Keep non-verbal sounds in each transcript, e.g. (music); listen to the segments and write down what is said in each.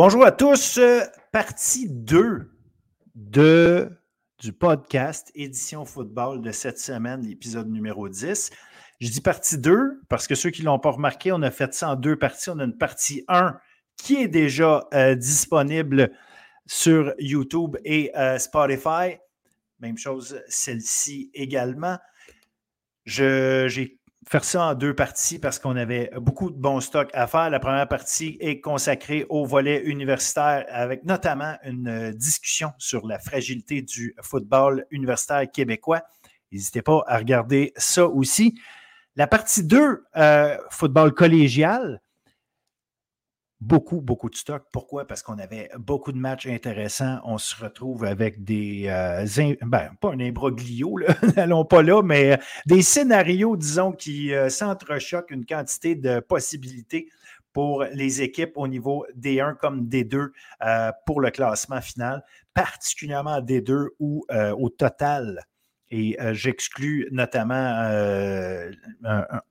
Bonjour à tous. Partie 2 de, du podcast Édition Football de cette semaine, l'épisode numéro 10. Je dis partie 2 parce que ceux qui ne l'ont pas remarqué, on a fait ça en deux parties. On a une partie 1 qui est déjà euh, disponible sur YouTube et euh, Spotify. Même chose, celle-ci également. J'ai faire ça en deux parties parce qu'on avait beaucoup de bons stocks à faire. La première partie est consacrée au volet universitaire avec notamment une discussion sur la fragilité du football universitaire québécois. N'hésitez pas à regarder ça aussi. La partie 2, euh, football collégial, beaucoup, beaucoup de stock. Pourquoi? Parce qu'on avait beaucoup de matchs intéressants. On se retrouve avec des, euh, ben, pas un imbroglio, (laughs) n'allons pas là, mais euh, des scénarios, disons, qui euh, s'entrechoquent une quantité de possibilités pour les équipes au niveau D1 comme D2 pour le classement final, particulièrement D2 ou au total et euh, j'exclus notamment euh,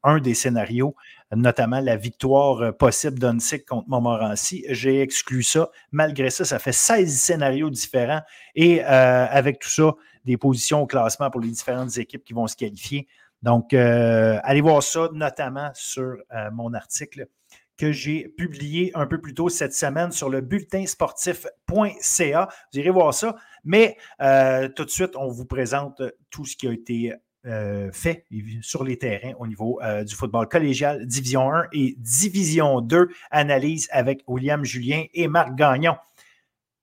un, des scénarios, notamment la victoire euh, possible d'Unsick contre Montmorency. J'ai exclu ça. Malgré ça, ça fait 16 scénarios différents. Et avec tout ça, des positions au classement pour les différentes équipes qui vont se qualifier. Donc, allez voir ça, notamment sur mon article que j'ai publié un peu plus tôt cette semaine sur le bulletinsportif.ca. Vous irez voir ça. Mais euh, tout de suite, on vous présente tout ce qui a été euh, fait sur les terrains au niveau euh, du football collégial, Division 1 et Division 2. Analyse avec William Julien et Marc Gagnon.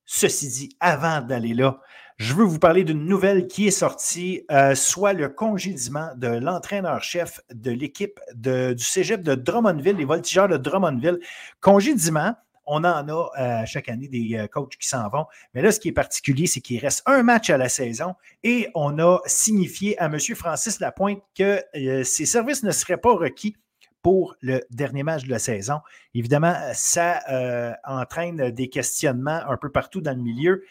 Ceci dit, avant d'aller là, je veux vous parler d'une nouvelle qui est sortie, soit le congédiement de l'entraîneur-chef de l'équipe du cégep de Drummondville, les voltigeurs de Drummondville. Congédiement, on en a euh, chaque année des euh, coachs qui s'en vont. Mais là, ce qui est particulier, c'est qu'il reste un match à la saison et on a signifié à M. Francis Lapointe que ses services ne seraient pas requis pour le dernier match de la saison. Évidemment, ça entraîne des questionnements un peu partout dans le milieu.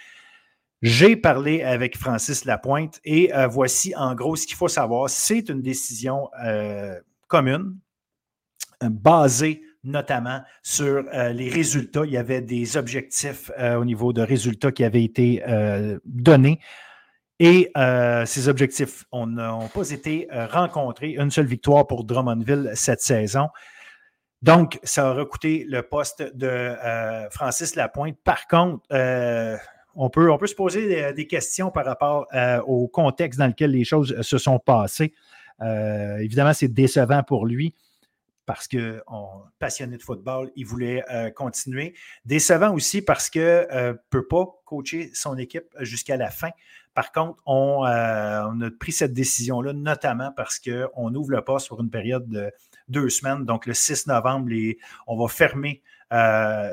J'ai parlé avec Francis Lapointe et euh, voici en gros ce qu'il faut savoir. C'est une décision euh, commune, euh, basée notamment sur les résultats. Il y avait des objectifs au niveau de résultats qui avaient été donnés. Et ces objectifs n'ont pas été rencontrés. Une seule victoire pour Drummondville cette saison. Donc, ça aura coûté le poste de Francis Lapointe. Par contre, on peut, se poser des, questions par rapport euh, au contexte dans lequel les choses se sont passées. Euh, évidemment, c'est décevant pour lui parce que passionné de football, il voulait euh, continuer. Décevant aussi parce qu'il ne peut pas coacher son équipe jusqu'à la fin. Par contre, on, a pris cette décision-là, notamment parce qu'on ouvre le poste pour une période de deux semaines. Donc, le 6 novembre, on va fermer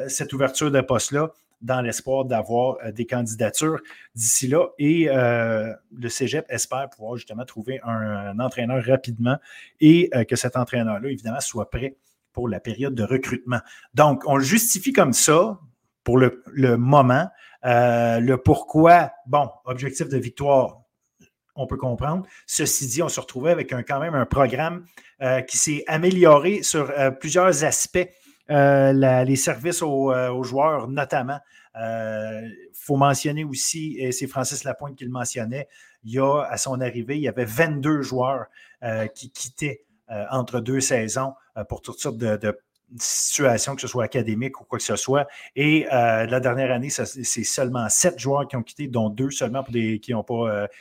cette ouverture de poste-là dans l'espoir d'avoir euh, des candidatures d'ici là. Et euh, le Cégep espère pouvoir justement trouver un, entraîneur rapidement et euh, que cet entraîneur-là, évidemment, soit prêt pour la période de recrutement. Donc, on justifie comme ça pour le, moment. le pourquoi, bon, objectif de victoire, on peut comprendre. Ceci dit, on se retrouvait avec quand même un programme qui s'est amélioré sur plusieurs aspects euh, les services aux, euh, joueurs, notamment. Il euh, faut mentionner aussi, et c'est Francis Lapointe qui le mentionnait, il y a, à son arrivée, il y avait 22 joueurs qui quittaient entre deux saisons pour toutes sortes de, situations, que ce soit académique ou quoi que ce soit. Et la dernière année, c'est seulement sept joueurs qui ont quitté, dont deux seulement pour des, qui ne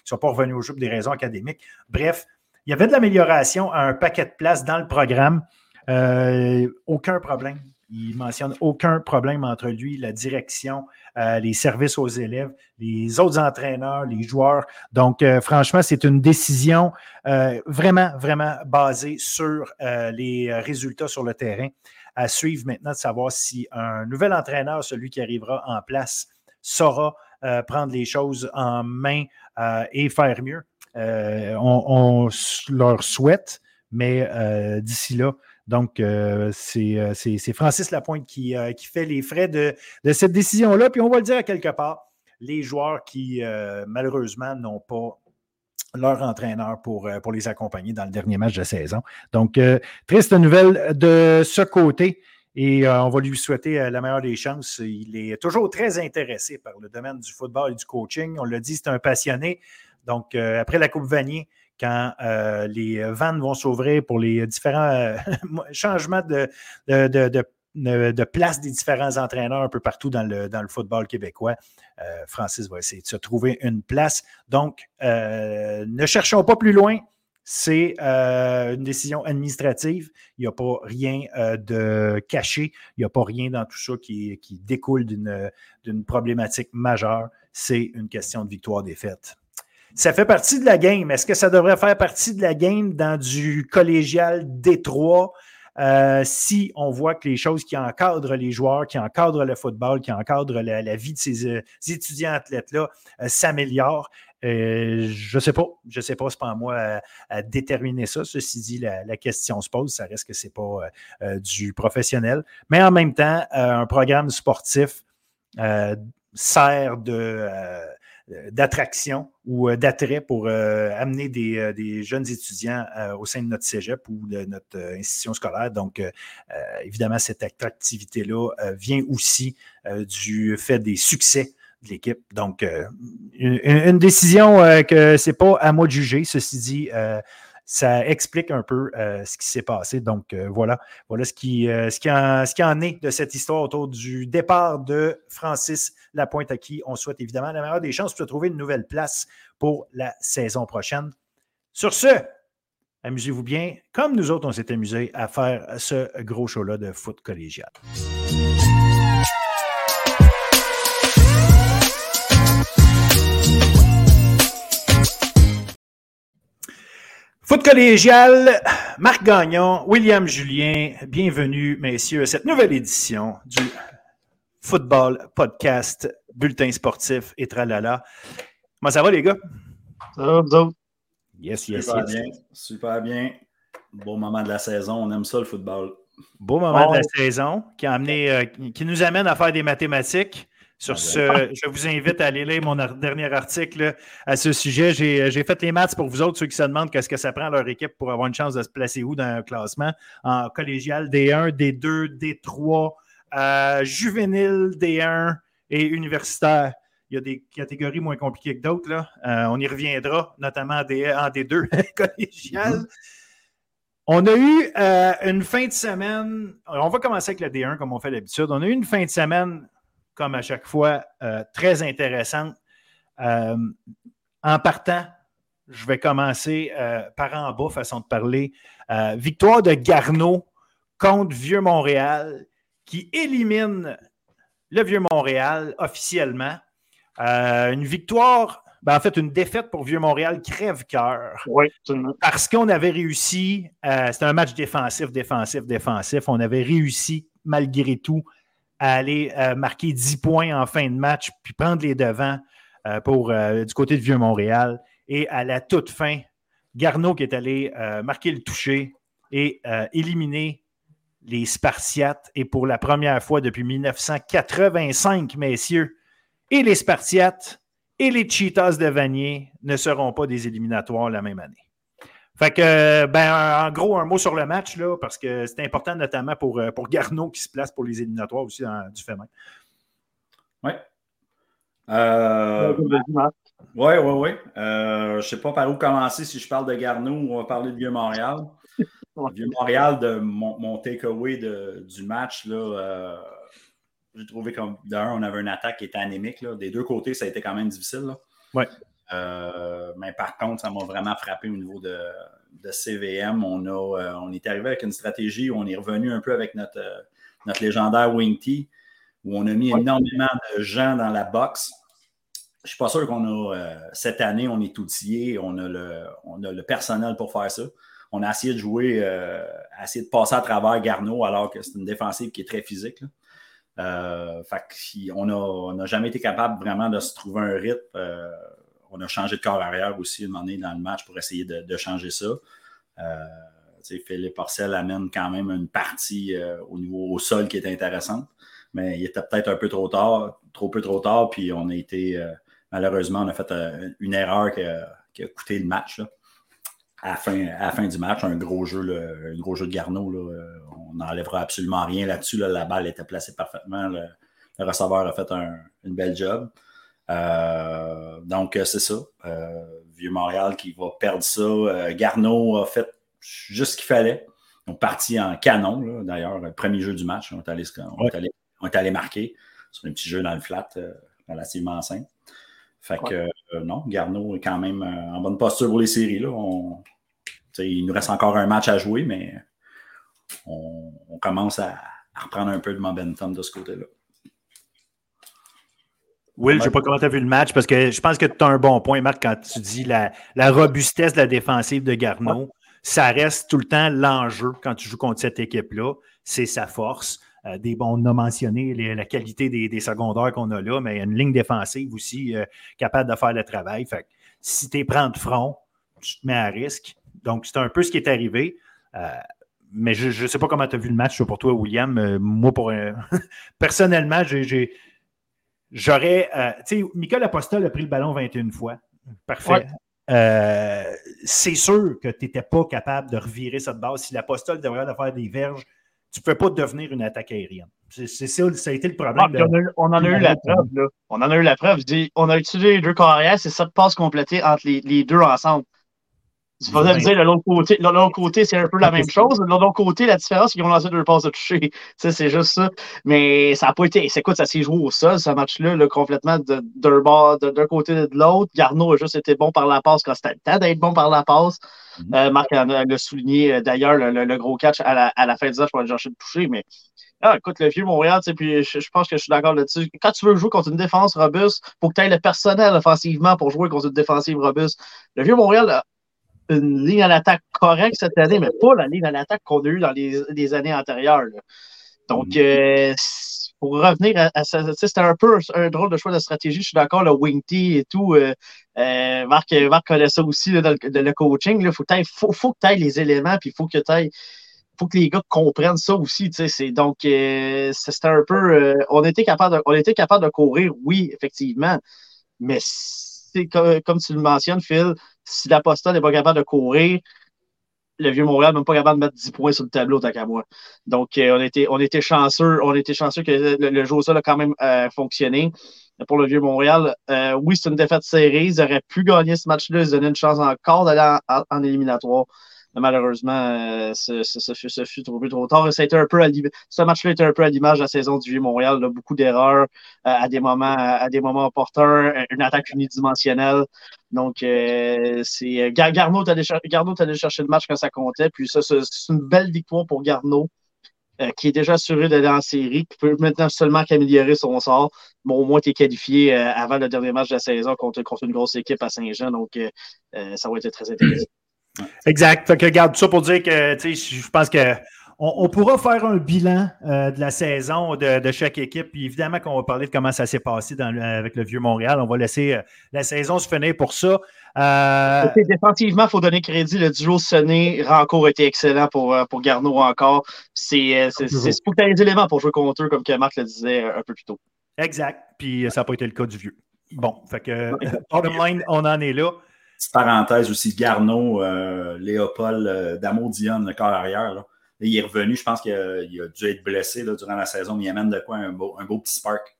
sont pas revenus au jeu pour des raisons académiques. Bref, il y avait de l'amélioration à un paquet de places dans le programme. Euh, aucun problème. Il mentionne aucun problème entre lui, la direction, euh, les services aux élèves, les autres entraîneurs, les joueurs. Donc, euh, franchement, c'est une décision vraiment, vraiment basée sur les résultats sur le terrain. À suivre maintenant de savoir si un nouvel entraîneur, celui qui arrivera en place, saura prendre les choses en main et faire mieux. on, leur souhaite, mais d'ici là, donc, euh, euh, c'est Francis Lapointe qui, euh, qui, fait les frais de, cette décision-là. Puis on va le dire à quelque part, les joueurs qui, malheureusement, n'ont pas leur entraîneur pour, les accompagner dans le dernier match de saison. Donc, triste nouvelle de ce côté. Et on va lui souhaiter la meilleure des chances. Il est toujours très intéressé par le domaine du football et du coaching. On l'a dit, c'est un passionné. Donc, après la Coupe Vanier, quand les vannes vont s'ouvrir pour les différents (laughs) changements de, de de, place des différents entraîneurs un peu partout dans le, dans le football québécois. Euh, Francis va essayer de se trouver une place. Donc, euh, ne cherchons pas plus loin. C'est euh, une décision administrative. Il n'y a pas rien de caché. Il n'y a pas rien dans tout ça qui, qui découle d'une problématique majeure. C'est une question de victoire-défaite. Ça fait partie de la game. Est-ce que ça devrait faire partie de la game dans du collégial Détroit? Euh, si on voit que les choses qui encadrent les joueurs, qui encadrent le football, qui encadrent la, vie de ces, euh, étudiants athlètes-là euh, s'améliorent? je ne sais pas, je ne sais pas, c'est pas à moi à, déterminer ça. Ceci dit, la, question se pose, ça reste que ce n'est pas du professionnel. Mais en même temps, un programme sportif sert de euh, d'attraction ou euh, d'attrait pour euh, amener des, jeunes étudiants au sein de notre cégep ou de notre institution scolaire. Donc, évidemment, cette attractivité-là vient aussi du fait des succès de l'équipe. Donc, une, décision que ce n'est pas à moi de juger. Ceci dit, ça explique un peu euh, ce qui s'est passé. Donc euh, voilà, voilà ce qui, euh, ce, qui en, est de cette histoire autour du départ de Francis Lapointe à qui on souhaite évidemment la meilleure des chances pour trouver une nouvelle place pour la saison prochaine. Sur ce, amusez-vous bien, comme nous autres, on s'est amusés à faire ce gros show-là de foot collégial. Foot collégial, Marc Gagnon, William Julien, bienvenue, messieurs, à cette nouvelle édition du Football Podcast, Bulletin sportif et tralala. Comment ça va, les gars? Ça va, vous autres? Yes, yes, super yes. Bien, super bien. Bon moment de la saison, on aime ça, le football. Beau moment de la saison qui, a amené, euh, qui nous amène à faire des mathématiques. Sur ah, ce, je vous invite à aller lire mon dernier article à ce sujet. J'ai fait les maths pour vous autres, ceux qui se demandent qu'est-ce que ça prend à leur équipe pour avoir une chance de se placer où dans un classement. En collégial, D1, D2, D3, juvénile, D1 et universitaire. Il y a des catégories moins compliquées que d'autres. Euh, on y reviendra, notamment en, D, 2 (laughs) collégial. Mm-hmm. On a eu euh, une fin de semaine. On va commencer avec le D1 comme on fait d'habitude. On a eu une fin de semaine comme à chaque fois, euh, très intéressante. Euh, en partant, je vais commencer euh, par en bas, façon de parler. victoire de Garneau contre Vieux-Montréal, qui élimine le Vieux-Montréal officiellement. une victoire, ben, en fait, une défaite pour Vieux-Montréal crève-cœur. Oui, Parce qu'on avait réussi, c'était un match défensif, défensif, défensif. On avait réussi, malgré tout, à aller euh, marquer 10 points en fin de match, puis prendre les devants euh, pour, euh, du côté de Vieux-Montréal. Et à la toute fin, Garneau qui est allé marquer le toucher et éliminer les Spartiates. Et pour la première fois depuis 1985, messieurs, et les Spartiates et les Cheetahs de Vanier ne seront pas des éliminatoires la même année. Fait que, ben, en gros, un mot sur le match, là, parce que c'est important notamment pour, euh, pour Garneau qui se place pour les éliminatoires aussi du FEMA. Oui. Euh, oui, oui, oui. je ne sais pas par où commencer si je parle de Garneau ou on va parler de Vieux-Montréal. Vieux-Montréal, de mon, mon takeaway du match, là, euh, j'ai trouvé comme d'un, on avait une attaque qui était anémique. Là. Des deux côtés, ça a été quand même difficile. Oui. Euh, mais par contre, ça m'a vraiment frappé au niveau de, CVM. On, a, euh, on est arrivé avec une stratégie où on est revenu un peu avec notre, euh, notre légendaire Wing T, où on a mis énormément de gens dans la boxe. Je ne suis pas sûr qu'on a, cette année, on est outillé, on a, le, on a le personnel pour faire ça. On a essayé de jouer, essayer de passer à travers Garneau, alors que c'est une défensive qui est très physique. on n'a jamais été capable vraiment de se trouver un rythme on a changé de corps arrière aussi une année dans le match pour essayer de, changer ça. Euh, Philippe Porcel amène quand même une partie euh, au niveau au sol qui est intéressante, mais il était peut-être un peu trop tard, trop peu trop tard, puis on a été, euh, malheureusement, on a fait une erreur qui a, coûté le match. à, la fin, du match, un gros jeu, un gros jeu de Garneau. on n'enlèvera absolument rien là-dessus. La balle était placée parfaitement. Le, receveur a fait un, une belle job. Donc, c'est ça. Vieux-Montréal qui va perdre ça. Garneau a fait juste ce qu'il fallait. On parti en canon, d'ailleurs, le premier jeu du match. On est allé, on est allé, marquer sur un petit jeu dans le flat, euh, relativement simple. Fait que euh, non, Garneau est quand même euh, en bonne posture pour les séries. Là. il nous reste encore un match à jouer, mais on, commence à, reprendre un peu de momentum de ce côté-là. Will, je ne sais pas comment tu as vu le match parce que je pense que tu as un bon point, Marc, quand tu dis la, la robustesse de la défensive de Garneau ça reste tout le temps l'enjeu quand tu joues contre cette équipe-là. C'est sa force. Euh, des, on a mentionné la qualité des, secondaires qu'on a là, mais il y a une ligne défensive aussi euh, capable de faire le travail. Fait si tu es prends de front, tu te mets à risque. Donc, c'est un peu ce qui est arrivé. Euh, mais je ne sais pas comment tu as vu le match pour toi, William. moi, pour (laughs) personnellement, j'aurais. tu sais, Michael Apostol a pris le ballon 21 fois. Parfait. Euh, c'est sûr que tu n'étais pas capable de revirer cette base. Si l'apostole devrait faire des verges, tu ne peux pas devenir une attaque aérienne. C'est ça, ça a été le problème. Ah, on, en a eu la preuve. Là. On en a eu la preuve. On a utilisé les deux carrières, c'est ça de passe complétée entre les deux ensemble. Tu vas me dire, de l'autre côté, l'autre côté, c'est un peu la même chose. De l'autre côté, la différence, c'est qu'ils ont lancé deux passes de toucher. (laughs) c'est juste ça. Mais ça n'a pas été. C'est quoi, ça s'est joué au sol, ce match-là, complètement d'un bord, d'un côté et de l'autre. Garneau a juste été bon par la passe quand c'était le temps d'être bon par la passe. Mm-hmm. euh, Marc a, souligné euh, d'ailleurs le, gros catch à la, à la fin du match pour aller chercher le toucher. Mais ah, écoute, le vieux Montréal, puis je, je, pense que je suis d'accord là-dessus. Quand tu veux jouer contre une défense robuste, il faut que tu aies le personnel offensivement pour jouer contre une défensive robuste. Le vieux Montréal une ligne à l'attaque correcte cette année, mais pas la ligne à l'attaque qu'on a eue dans les, années antérieures. Donc, mm. euh, pour revenir à, ça, c'était un peu un, drôle de choix de stratégie. Je suis d'accord, le wing et tout. Euh, euh, Marc, Marc connaît ça aussi dans le, coaching. Il faut, faut, que tu ailles les éléments, puis il faut que tu faut que les gars comprennent ça aussi. Donc, c'était un peu. on, était capable de, on était capable de courir, oui, effectivement. Mais comme, comme tu le mentionnes, Phil, si l'Apostat n'est pas capable de courir, le vieux Montréal n'est même pas capable de mettre 10 points sur le tableau, tant. Donc, euh, on, était, on était chanceux, on était chanceux que le, jeu au sol a quand même euh, fonctionné. Pour le vieux Montréal, euh, oui, c'est une défaite serrée. Ils auraient pu gagner ce match-là. Ils donnaient une chance encore d'aller en, éliminatoire malheureusement, euh, ce, fut trop, trop tard. Un peu ce match-là était un peu à l'image de la saison du Vieux-Montréal. Beaucoup d'erreurs euh, à, des moments, à opportuns, une attaque unidimensionnelle. Donc, euh, c'est Garneau est allé, chercher le match quand ça comptait. Puis ça, c'est une belle victoire pour Garneau. qui est déjà assuré d'aller en série, qui peut maintenant seulement qu'améliorer son sort. Bon, au moins, tu es qualifié avant le dernier match de la saison contre, contre une grosse équipe à Saint-Jean, donc ça va être très intéressant. Exact. Fait que regarde ça pour dire que je pense que on, pourra faire un bilan euh, de la saison de, chaque équipe. Puis évidemment qu'on va parler de comment ça s'est passé avec le Vieux Montréal. On va laisser euh, la saison se finir pour ça. Euh... Définitivement, il faut donner crédit. Le duo sonné, Rancourt était excellent pour, euh, pour Garneau encore. C'est faut que tu as les éléments pour jouer contre eux, comme que Marc le disait un peu plus tôt. Exact. Puis ça n'a pas été le cas du Vieux. Bon, fait que bottom line, on en est là. Petite parenthèse aussi, Garneau, euh, Léopold, euh, Damo Dion, le corps arrière. il est revenu, je pense qu'il a, dû être blessé durant la saison, mais il amène de quoi un beau, un beau petit spark.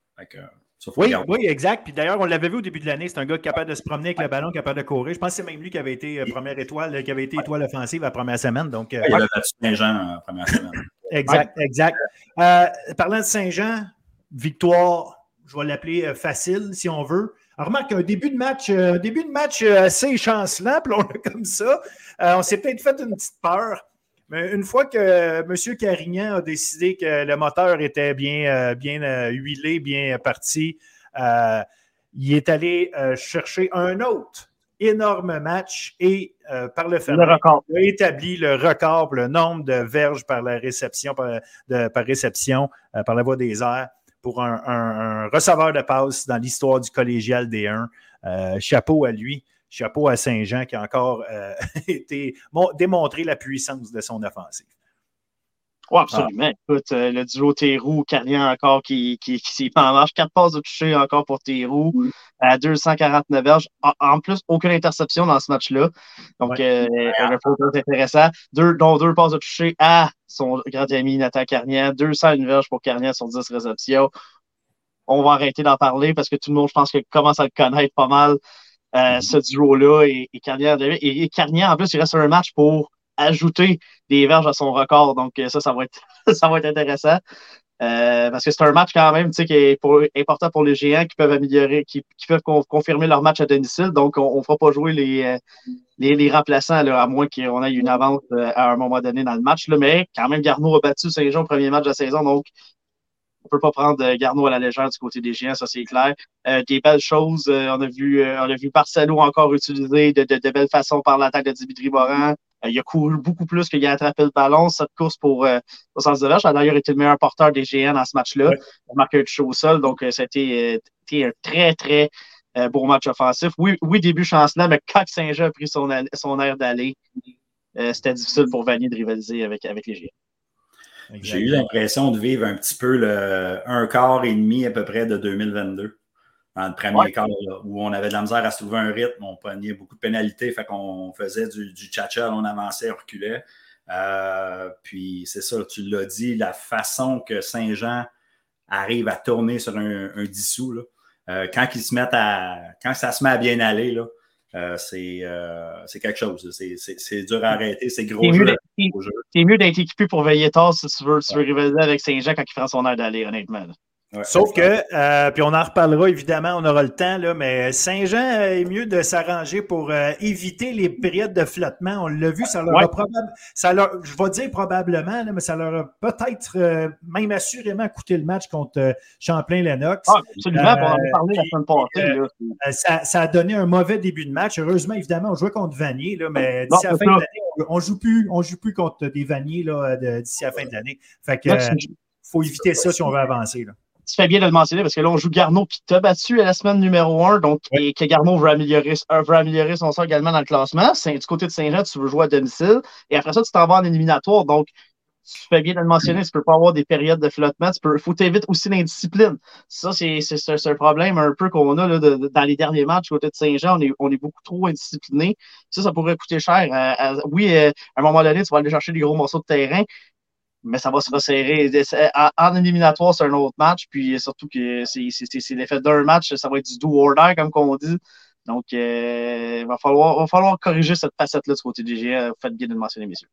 oui, oui, exact. Puis d'ailleurs, on l'avait vu au début de l'année. C'est un gars capable de se promener avec le ballon, capable de courir. Je pense que c'est même lui qui avait été euh, première étoile, qui avait été étoile offensive la première semaine. Donc, il avait battu Saint-Jean la première semaine. (laughs) exact, exact. parlant de Saint-Jean, victoire, je vais l'appeler facile si on veut. Alors, remarque, un début de match, euh, début de match euh, assez chancelant, (laughs) puis on a comme ça. Euh, on s'est peut-être fait une petite peur. Mais une fois que M. Carignan a décidé que le moteur était bien, bien huilé, bien parti, il est allé chercher un autre énorme match et par le fait, il a établi le record, le nombre de verges par la réception, par, par réception, par la voie des airs pour un, receveur de passe dans l'histoire du collégial D1. Euh, chapeau à lui. Chapeau à Saint-Jean qui a encore euh, (laughs) été démontré la puissance de son offensive. Oui, absolument. Écoute, euh, le duo Théroux, Carnier encore qui, qui, qui en marche. Quatre passes de toucher encore pour Théroux à 249 verges. En, plus, aucune interception dans ce match-là. Donc, euh, un peu intéressant. Deux, dont deux passes de toucher à son grand ami Nathan Carnier. 201 verges pour Carnier sur 10 réceptions. On va arrêter d'en parler parce que tout le monde, je pense, commence à le connaître pas mal, euh, mm-hmm. ce duo-là. Et, et, Carnier, et, et Carnier, en plus, il reste un match pour ajouter des verges à son record. Donc, euh, ça, ça va être, (laughs) ça va être intéressant. Euh, parce que c'est un match quand même qui est important pour les géants qui peuvent améliorer, qui, peuvent confirmer leur match à domicile. Donc, on ne fera pas jouer les, euh, les, remplaçants à moins qu'on ait une avance à un moment donné dans le match. Là, mais quand même, Garneau a battu Saint-Jean au premier match de la saison. Donc, on ne peut pas prendre Garneau à la légère du côté des géants, ça c'est clair. des belles choses. on a vu on a vu Barcelo encore utiliser de, de, belles façons par l'attaque de Dimitri Morin. Euh, il a couru beaucoup plus qu'il a attrapé le ballon. Cette course pour euh, au sens de verge a d'ailleurs été le meilleur porteur des GN dans ce match-là. Il a marqué un toucher au sol, donc euh, c'était un très, très beau match offensif. Oui, oui début chancelant, mais quand Saint-Jean a pris son, son air d'aller, c'était difficile pour Vanier de rivaliser avec, avec les GN. J'ai eu l'impression de vivre un petit peu le un quart et demi à peu près de 2022 dans le premier quart, où on avait de la misère à se trouver un rythme, on prenait beaucoup de pénalités, fait qu'on faisait du, du on avançait, on reculait. Euh, puis c'est ça, tu l'as dit, la façon que Saint-Jean arrive à tourner sur un, dissous, là, euh, quand ils se mettent à. Quand ça se met à bien aller, là, euh, c'est quelque chose. C'est dur à arrêter, c'est gros jeu. C'est mieux d'être équipé pour veiller tard si tu veux, tu veux rivaliser avec Saint-Jean quand il prend son air d'aller, honnêtement. Sauf que, euh, puis on en reparlera évidemment, on aura le temps, là, mais Saint-Jean est mieux de s'arranger pour euh, éviter les périodes de flottement. On l'a vu, ça leur a probablement, ça leur, je vais dire probablement, là, mais ça leur a peut-être, euh, même assurément coûté le match contre Champlain-Lennox. Ah, absolument, on en a parlé la semaine passée. Ça, ça, a donné un mauvais début de match. Heureusement, évidemment, on jouait contre Vanier, là, mais d'ici la fin de l'année, on, ne joue plus, on joue plus contre des Vaniers d'ici la fin de l'année. Fait que, faut éviter ça si on veut avancer. Là tu fais bien de le mentionner parce que là, on joue Garneau qui t'a battu à la semaine numéro 1, donc et que Garneau veut améliorer, euh, veut améliorer son sort également dans le classement. C'est du côté de Saint-Jean, tu veux jouer à domicile. Et après ça, tu t'en vas en éliminatoire. Donc, tu fais bien de le mentionner, tu peux pas avoir des périodes de flottement. Il faut t'éviter aussi l'indiscipline. Ça, c'est un problème un peu qu'on a là, dans les derniers matchs du côté de Saint-Jean. On est, on est beaucoup trop indiscipliné. Ça, ça pourrait coûter cher. Euh, oui, euh, à un moment donné, tu vas aller chercher des gros morceaux de terrain, mais ça va se resserrer. En éliminatoire, c'est un autre match, puis surtout que c'est l'effet d'un match, ça va être du do or die, comme on dit. Donc, euh, il va falloir, va falloir corriger cette facette-là du côté du GA. Faites bien de le mentionner, messieurs.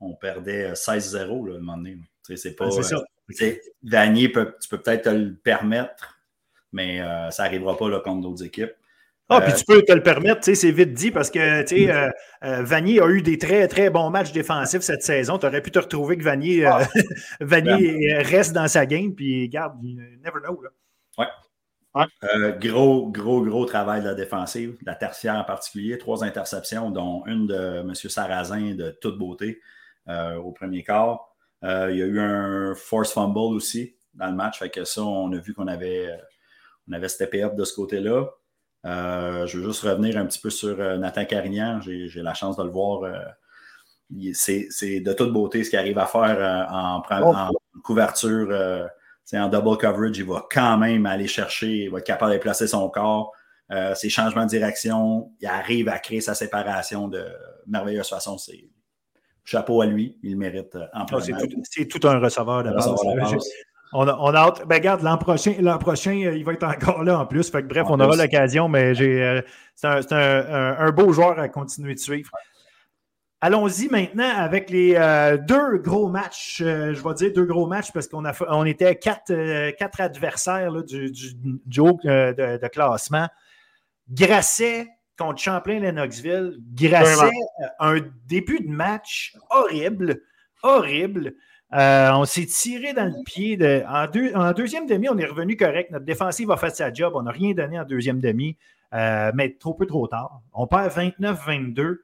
On perdait 16-0 à un moment donné. C'est pas. ça. Euh, Vanier, tu peux peut-être te le permettre, mais euh, ça n'arrivera pas là, contre d'autres équipes. Ah, puis euh, tu peux te le permettre, c'est vite dit parce que tu euh, euh, Vanier a eu des très, très bons matchs défensifs cette saison. Tu aurais pu te retrouver que Vanier, ah. (laughs) Vanier reste dans sa game, puis garde, you never know. Là. Ouais. gros, gros, gros travail de la défensive, la tertiaire en particulier. Trois interceptions, dont une de M. Sarrazin de toute beauté au premier quart. il y a eu un force fumble aussi dans le match. Fait que ça, on a vu qu'on avait, on avait steppé up de ce côté-là. Euh, je veux juste revenir un petit peu sur euh, Nathan Carignan. J'ai la chance de le voir. Euh, c'est de toute beauté ce qu'il arrive à faire en, oh. en, couverture. en double coverage, il va quand même aller chercher, il va être capable de placer son corps. ses changements de direction, il arrive à créer sa séparation de merveilleuse façon. C'est chapeau à lui, il mérite en ah, C'est tout, un receveur de base. (laughs) On a, on hâte. Ben, regarde, l'an prochain, l'an prochain, euh, il va être encore là en plus. Fait que, bref, on aura l'occasion, mais j'ai, euh, c'est un, beau joueur à continuer de suivre. Allons-y maintenant avec les euh, deux gros matchs. je vais dire deux gros matchs parce qu'on a, on était quatre, quatre adversaires du, du, de, classement. Grasset contre Champlain-Lennoxville. Grasset, un début de match horrible, horrible. Euh, on s'est tiré dans le pied. De, en, deuxième demi, on est revenu correct. Notre défensive a fait sa job. On n'a rien donné en deuxième demi, euh, mais trop peu trop tard. On perd 29-22.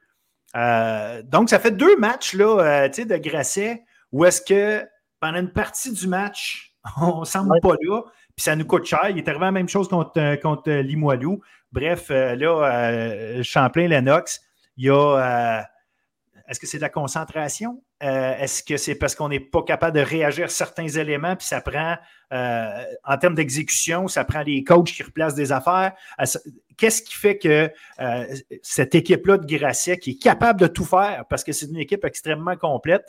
Euh, donc, ça fait deux matchs là, de Grasset où est-ce que pendant une partie du match, (laughs) on ne semble pas là, puis ça nous coûte cher. Il est arrivé la même chose contre, contre Limoilou. Bref, là, Champlain-Lennox, il y a Est-ce que c'est de la concentration? Euh, est-ce que c'est parce qu'on n'est pas capable de réagir à certains éléments, puis ça prend, euh, en termes d'exécution, ça prend des coachs qui replacent des affaires? Qu'est-ce qui fait que cette équipe-là de Grasset, qui est capable de tout faire, parce que c'est une équipe extrêmement complète,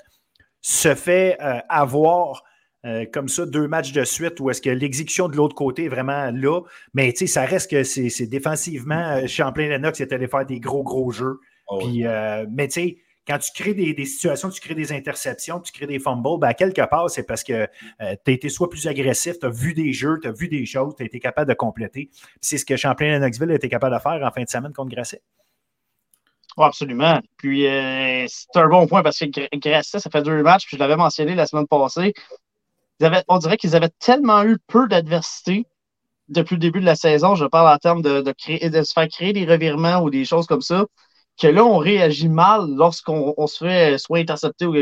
se fait avoir euh, comme ça, deux matchs de suite où est-ce que l'exécution de l'autre côté est vraiment là? Mais ça reste que c'est défensivement, euh, Champlain-Lennox est allé faire des gros, gros jeux. Oh Puis, euh, mais tu sais, quand tu crées des, situations, tu crées des interceptions, tu crées des fumbles, ben, quelque part, c'est parce que tu as été soit plus agressif, tu as vu des jeux, tu as vu des choses, tu as été capable de compléter. C'est ce que Champlain-Lennoxville a été capable de faire en fin de semaine contre Grasset. Absolument. Puis c'est un bon point parce que Grasset, ça fait deux matchs, puis je l'avais mentionné la semaine passée on dirait qu'ils avaient tellement eu peu d'adversité depuis le début de la saison. Je parle en termes de, de se faire créer des revirements ou des choses comme ça. Que là, on réagit mal lorsqu'on se fait soit intercepter ou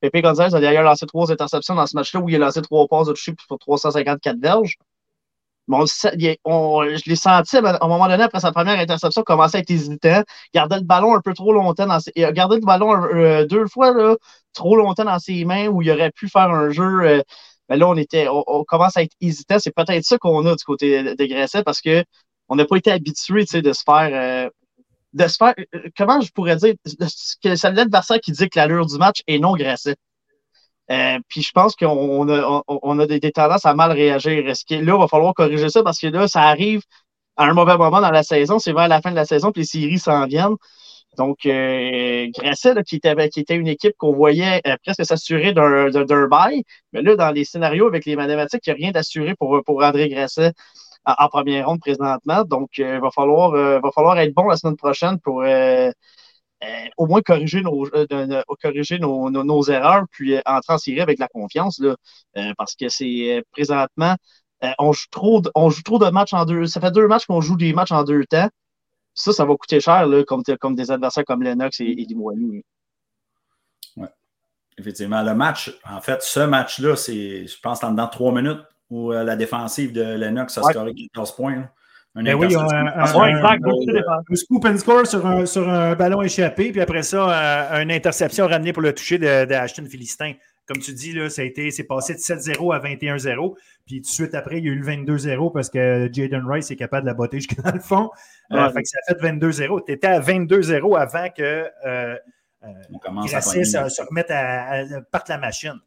Pepe Gonzalez a d'ailleurs lancé trois interceptions dans ce match-là où il a lancé trois passes de toucher pour 354 verges. Bon, je l'ai senti à un moment donné, après sa première interception, commençait à être hésitant. Gardait le ballon un peu trop longtemps dans ses, il gardé le ballon euh, deux fois là, trop longtemps dans ses mains où il aurait pu faire un jeu euh, mais là, on était, on, commence à être hésitant. C'est peut-être ça qu'on a du côté de Grasset parce qu'on n'a pas été habitué de se faire. Euh, de se faire. Euh, comment je pourrais dire que c'est l'adversaire qui dit que l'allure du match est non Grasset. Euh, puis je pense qu'on a, on, a des, tendances à mal réagir. Est-ce que là, il va falloir corriger ça parce que là, ça arrive à un mauvais moment dans la saison. C'est vers la fin de la saison, puis les séries s'en viennent. Donc, euh, Grasset, qui, était, qui était une équipe qu'on voyait euh, presque s'assurer d'un bail, mais là, dans les scénarios avec les mathématiques, il n'y a rien d'assuré pour, pour André Grasset en, première ronde présentement. Donc, il euh, va, falloir, va falloir être bon la semaine prochaine pour au moins corriger nos, corriger nos, nos, erreurs, puis entrer en série avec la confiance, là, parce que c'est présentement, on, joue trop, on joue trop de matchs en deux. Ça fait deux matchs qu'on joue des matchs en deux temps. Ça, ça va coûter cher, là, comme, des adversaires comme Lennox et, et Limoilou. Oui, effectivement. Le match, en fait, ce match-là, c'est, je pense, dans trois minutes où euh, la défensive de Lennox a scoré 14 points. Un ben oui, un, un, scoop and score sur un, sur un ballon échappé, puis après ça, euh, une interception ramenée pour le toucher de, de Ashton Philistin comme tu dis, là, ça a été, c'est passé de 7-0 à 21-0. Puis tout de suite après, il y a eu le 22-0 parce que Jaden Rice est capable de la botter jusqu'à dans le fond. Euh, fait que ça a fait 22-0. Tu étais à 22-0 avant que euh, euh, se, remette à, à, la machine.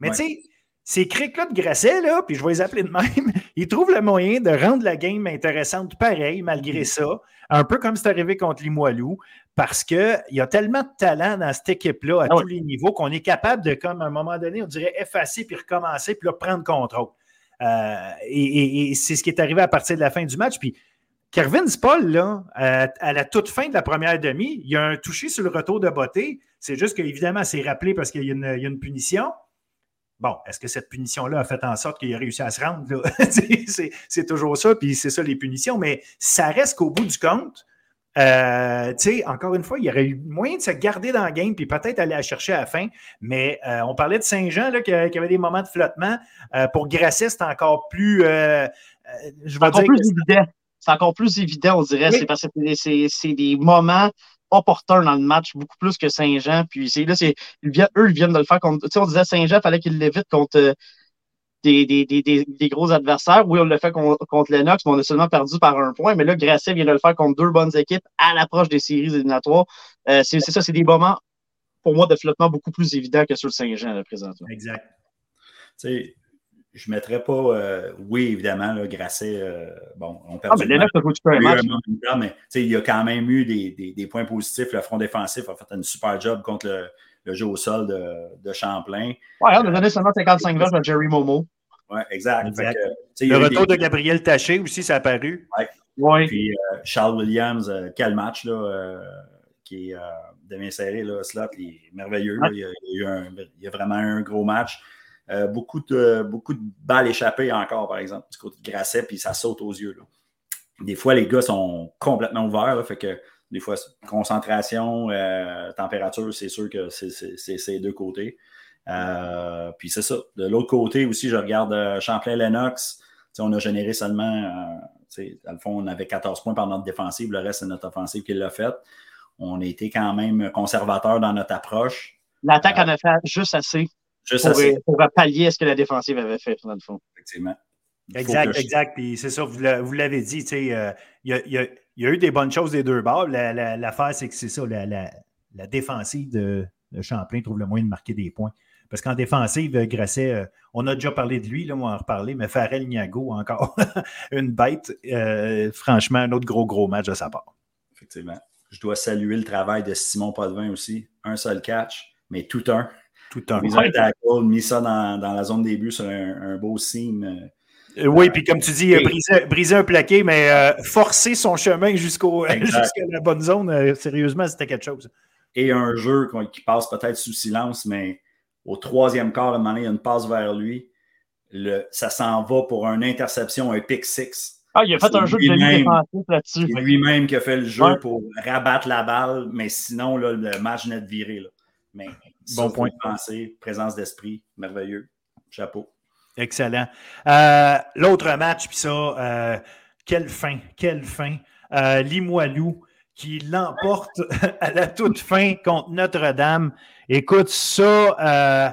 Mais tu sais, ces crics-là de Grasset, là, puis je vais les appeler de même, (laughs) ils trouvent le moyen de rendre la game intéressante pareil, malgré mm. ça. Un peu comme c'est arrivé contre Limoilou parce qu'il y a tellement de talent dans cette équipe-là à ah tous les niveaux qu'on est capable de, comme à un moment donné, on dirait effacer puis recommencer puis là, prendre contrôle. Euh, et, c'est ce qui est arrivé à partir de la fin du match. Puis Kervin Spall, là, à, la toute fin de la première demi, il y a un touché sur le retour de beauté. C'est juste qu'évidemment, c'est rappelé parce qu'il y, a une punition. Bon, est-ce que cette punition-là a fait en sorte qu'il a réussi à se rendre? (laughs) c'est toujours ça, puis c'est ça les punitions, mais ça reste qu'au bout du compte, euh, encore une fois, il y aurait eu moyen de se garder dans le game puis peut-être aller la chercher à la fin. Mais euh, on parlait de Saint-Jean qui, avait des moments de flottement. Euh, pour Grasset, c'est encore plus. je vais dire. Plus évident. C'est encore plus évident, on dirait. C'est parce que c'est des moments opportuns dans le match, beaucoup plus que Saint-Jean. Puis là, eux, ils viennent de le faire contre. On disait Saint-Jean, fallait qu'il l'évite contre des, gros adversaires. Oui, on l'a fait contre, Lennox, mais on a seulement perdu par un point. Mais là, Grasset vient de le faire contre deux bonnes équipes à l'approche des séries éliminatoires. Euh, c'est ça, c'est des moments, pour moi, de flottement beaucoup plus évidents que sur le Saint-Jean, présentement. Exact. Tu sais, je ne mettrais pas, euh, oui, évidemment, là, Grasset, euh, bon, on perd. Ah, mais Lennox a joué super match. Mais il y a quand même eu des, points positifs. Le front défensif a fait un super job contre le, jeu au sol de, Champlain. Oui, on a donné seulement 55 verges à Jerry Momo. Oui, exact. le retour de Gabriel Taché aussi, ça a apparu. Oui. Puis euh, Charles Williams, euh, quel match, là, euh, qui est demi serré, là, slot, il est merveilleux. il, y a, eu vraiment un gros match. Beaucoup, de, beaucoup de balles échappées encore, par exemple, du côté de Grasset, puis ça saute aux yeux. Là. Des fois, les gars sont complètement ouverts, fait que des fois, concentration, température, c'est sûr que c'est ces deux côtés. Euh, puis c'est ça. De l'autre côté aussi, je regarde euh, Champlain-Lennox. On a généré seulement, euh, dans le fond, on avait 14 points par notre défensive. Le reste, c'est notre offensive qui l'a fait. on a été quand même conservateur dans notre approche. L'attaque en a fait juste assez, Juste pour, assez. pour pallier à ce que la défensive avait fait, dans le fond. Effectivement. Exact, je- exact. Puis c'est ça, vous l'a- l'avez dit, tu sais, euh, il y, a, il y a- il y a eu des bonnes choses des deux bords. La- la- L'affaire, c'est que c'est ça, la, la- la défensive de, de Champlain trouve le moyen de marquer des points. Parce qu'en défensive, euh, Grasset, euh, on a déjà parlé de lui, là, on va en reparler, mais Farrell Niago, encore (laughs) une bête. Euh, franchement, un autre gros, gros match de sa part. Effectivement. Je dois saluer le travail de Simon Potvin aussi. Un seul catch, mais tout un. Tout un. Mis un tackle, mis ça dans, dans la zone des buts sur un, un beau seam. euh, Euh, oui, puis comme tu dis, euh, briser, briser un plaqué, mais euh, forcer son chemin (laughs) jusqu'à la bonne zone, euh, sérieusement, c'était quelque chose. Et un jeu qui passe peut-être sous silence, mais au troisième quart, à un moment donné, il y a une passe vers lui. Le, ça s'en va pour une interception, un pick six. Ah, il a fait un jeu de lui-même. demi-défensif là-dessus. C'est lui-même qui a fait le jeu Ouais. pour rabattre la balle, mais sinon, là, le match n'est de virer. Là. Mais Bon point. y penser, présence d'esprit, merveilleux. Chapeau. Excellent. Euh, L'autre match, puis ça, euh, quelle fin, quelle fin. Euh, Limoilou qui l'emporte (laughs) à la toute fin contre Notre-Dame. Écoute, ça,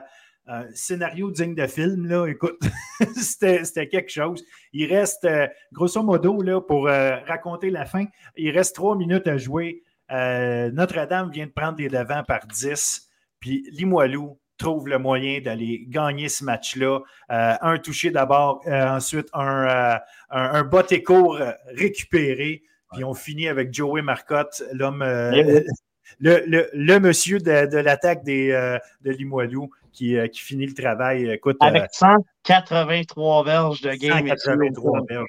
euh, scénario digne de film, là, écoute, (laughs) c'était quelque chose. Il reste, euh, grosso modo, là, pour euh, raconter la fin, il reste trois minutes à jouer. Notre-Dame vient de prendre les devants par 10, puis Limoilou trouve le moyen d'aller gagner ce match-là. Euh, un touché d'abord, euh, ensuite un, euh, un, un bot et court récupéré, puis on finit avec Joey Marcotte, l'homme, euh, oui. le, le- le monsieur de, de l'attaque des, de Limoilou qui, qui finit le travail. Écoute, Avec 183 verges de game. 183 verges.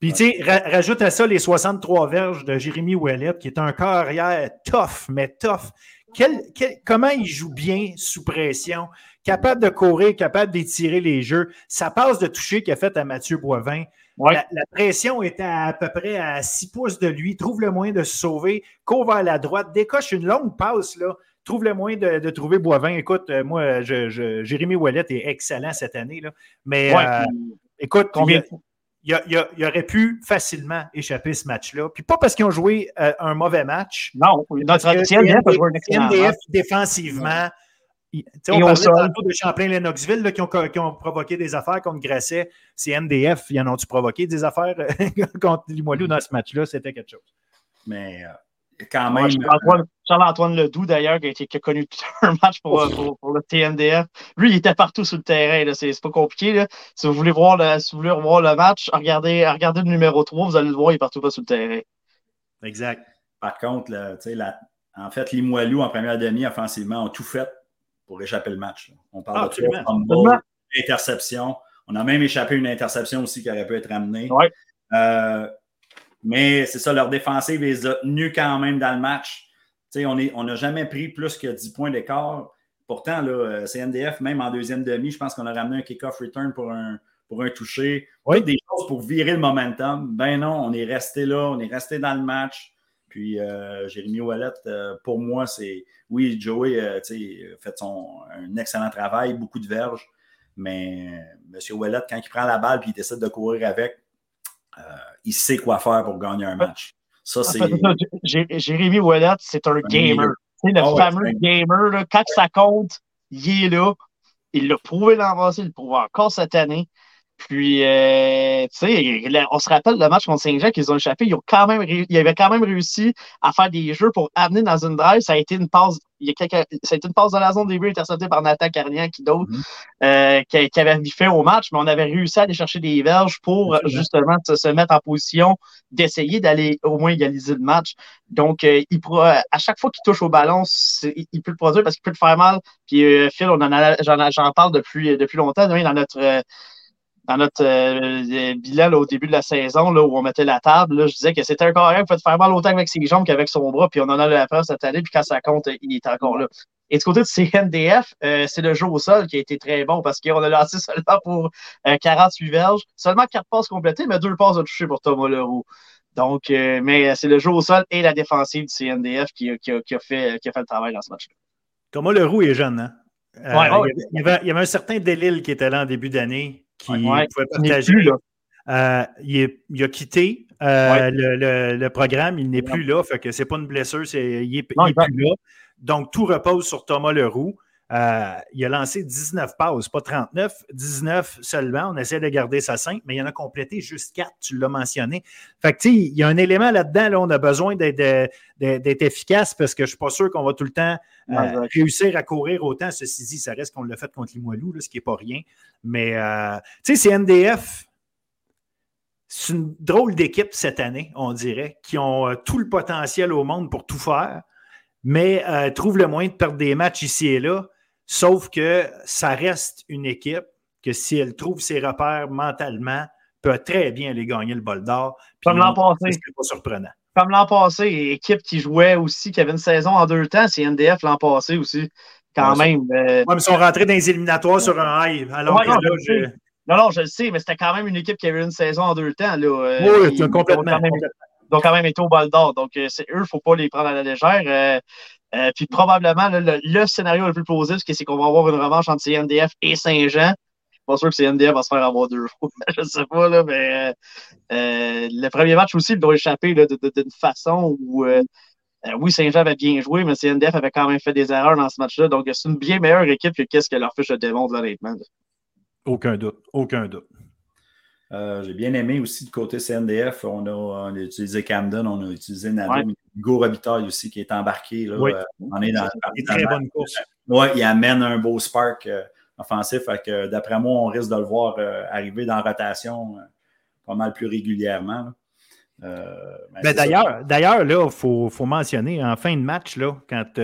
Puis, tu sais, ra- rajoute à ça les 63 verges de Jérémy Ouellet, qui est un corps arrière tough, mais tough. Quel- quel- comment il joue bien sous pression, capable de courir, capable d'étirer les jeux. Sa passe de toucher qu'il a faite à Mathieu Boivin, Ouais. la, la pression était à, à peu près à 6 pouces de lui, trouve le moyen de se sauver, court vers la droite, décoche une longue passe, là, trouve le moyen de, de trouver Boivin. Écoute, euh, moi, je, je- Jérémy Ouellet est excellent cette année, là, mais Ouais, euh, écoute, combien il- il, a- il a- il aurait pu facilement échapper ce match-là. Puis pas parce qu'ils ont joué euh, un mauvais match. Non, notre match. CNDF, défensivement. Et on au parlait tantôt de Champlain-Lennoxville qui, ont, qui ont provoqué des affaires contre Grasset. CNDF, ils en ont-tu provoqué des affaires (laughs) contre Limoilou dans ce match-là? C'était quelque chose. Mais euh, quand Ouais, même, Charles-Antoine, Ledoux, d'ailleurs, qui, a été- qui a connu tout un match pour, pour, pour le TNDF. Lui, il était partout sur le terrain. là. C'est pas compliqué. Là. Si vous voulez voir le, si vous voulez revoir le match, regardez, regardez le numéro 3, vous allez le voir, il est partout pas sur le terrain. Exact. par contre, la- en fait, Limoilou, en première demi, offensivement, ont tout fait pour échapper le match. là. On parle Ah, de trois fumbles, interception. On a même échappé une interception aussi qui aurait pu être amenée. Ouais. Euh, mais c'est ça, leur défensive les a tenus quand même dans le match. On est- on n'a jamais pris plus que 10 points d'écart. Pourtant, là, euh, CNDF, même en deuxième demi, je pense qu'on a ramené un kick-off return pour un, pour un toucher. Oui. Des choses pour virer le momentum. Ben non, on est resté là, on est resté dans le match. Puis euh, Jérémy Ouellet, euh, pour moi, c'est. Oui, Joey euh, tu sais, a fait son, un excellent travail, beaucoup de verges. Mais euh, M. Ouellet, quand il prend la balle et il décide de courir avec, euh, il sait quoi faire pour gagner un match. Ça, c'est. Ça, Jé- Jérémy Ouellet, c'est un gamer. Tu sais, le Ah fameux c'est gamer, là, quand ça compte, il est là. Il l'a prouvé l'an passé, il le prouve encore cette année. Puis, euh, tu sais, on se rappelle le match contre Saint-Jean qu'ils ont échappé. Ils, ont quand même ils avaient quand même réussi à faire des jeux pour amener dans une drive. Ça a été une passe. Il y a quelques- ça a été une passe dans la zone début interceptée par Nathan Carnian qui d'autres Mhm. euh, qui, qui avait fin au match, mais on avait réussi à aller chercher des verges pour justement se, se mettre en position d'essayer d'aller au moins égaliser le match. Donc, euh, il à chaque fois qu'il touche au ballon, il, il peut le produire parce qu'il peut le faire mal. Puis, Phil, j'en, parle depuis, depuis longtemps, dans notre, dans notre euh, bilan là, au début de la saison, là, où on mettait la table, là, je disais que c'était un carré qui peut te faire mal autant avec ses jambes qu'avec son bras, puis on en a la preuve cette année, puis quand ça compte, il est encore là. Et du côté de CNDF, euh, c'est le jeu au sol qui a été très bon parce qu'on a lancé seulement pour euh, 48 verges, seulement 4 passes complétées, mais 2 passes à toucher pour Thomas Leroux. Donc, euh, mais c'est le jeu au sol et la défensive du CNDF qui, a- qui a, qui a fait, qui a fait le travail dans ce match-là. Thomas Leroux est jeune, hein? Euh, Ouais, ouais. il, y avait, il y avait- il y avait un certain Delille qui était là en début d'année qui Ouais, pouvait Il n'est partager. plus, là. Euh, il, est- il a quitté le, programme, il n'est plus là. Fait que c'est pas une blessure, c'est, il n'est plus là. Donc, tout repose sur Thomas Leroux. Euh, il a lancé 19 passes, pas 39, 19 seulement. On essaie de garder ça 5, mais il en a complété juste 4, tu l'as mentionné. Fait que, il y a un élément là-dedans, là, on a besoin d'être, efficace parce que je ne suis pas sûr qu'on va tout le temps euh, réussir à courir autant. Ceci dit, ça reste qu'on l'a fait contre Limoilou, ce qui n'est pas rien. Mais, euh, tu sais, c'est NDF. C'est une drôle d'équipe cette année, on dirait, qui ont tout le potentiel au monde pour tout faire, mais trouvent le moyen de perdre des matchs ici et là. Sauf que ça reste une équipe que si elle trouve ses repères mentalement, peut très bien aller gagner le bol d'or. Comme l'an passé. C'est pas surprenant. Comme l'an passé, équipe qui jouait aussi, qui avait une saison en deux temps, c'est NDF l'an passé aussi. Quand même. Euh, mais ils sont rentrés dans les éliminatoires sur un high. Alors non, non, je le sais, mais c'était quand même une équipe qui avait une saison en deux temps. Là. Euh, oui, complètement. Ils ont quand même été au bol d'or. Donc, euh, c'est eux, il ne faut pas les prendre à la légère. Euh, puis probablement, le, scénario le plus plausible, c'est qu'on va avoir une revanche entre CNDF et Saint-Jean. Pas sûr que CNDF va se faire avoir deux fois. (laughs) je sais pas, mais euh, le premier match aussi, il doit échapper d'une façon où euh, oui, Saint-Jean avait bien joué, mais CNDF avait quand même fait des erreurs dans ce match-là. Donc, c'est une bien meilleure équipe que qu'est-ce que leur fiche démontre, honnêtement. Aucun doute. Aucun doute. J'ai bien aimé aussi du côté CNDF. On a, utilisé Camden, on a utilisé Nado, Hugo Robitaille aussi qui est embarqué. Là, oui. Euh, on est dans une très bonne course. Oui, il amène un beau spark euh, offensif. d'après moi, on risque de le voir euh, arriver dans la rotation pas mal plus régulièrement. Ben, d'ailleurs, d'ailleurs, là, il faut, faut, mentionner en fin de match, là, quand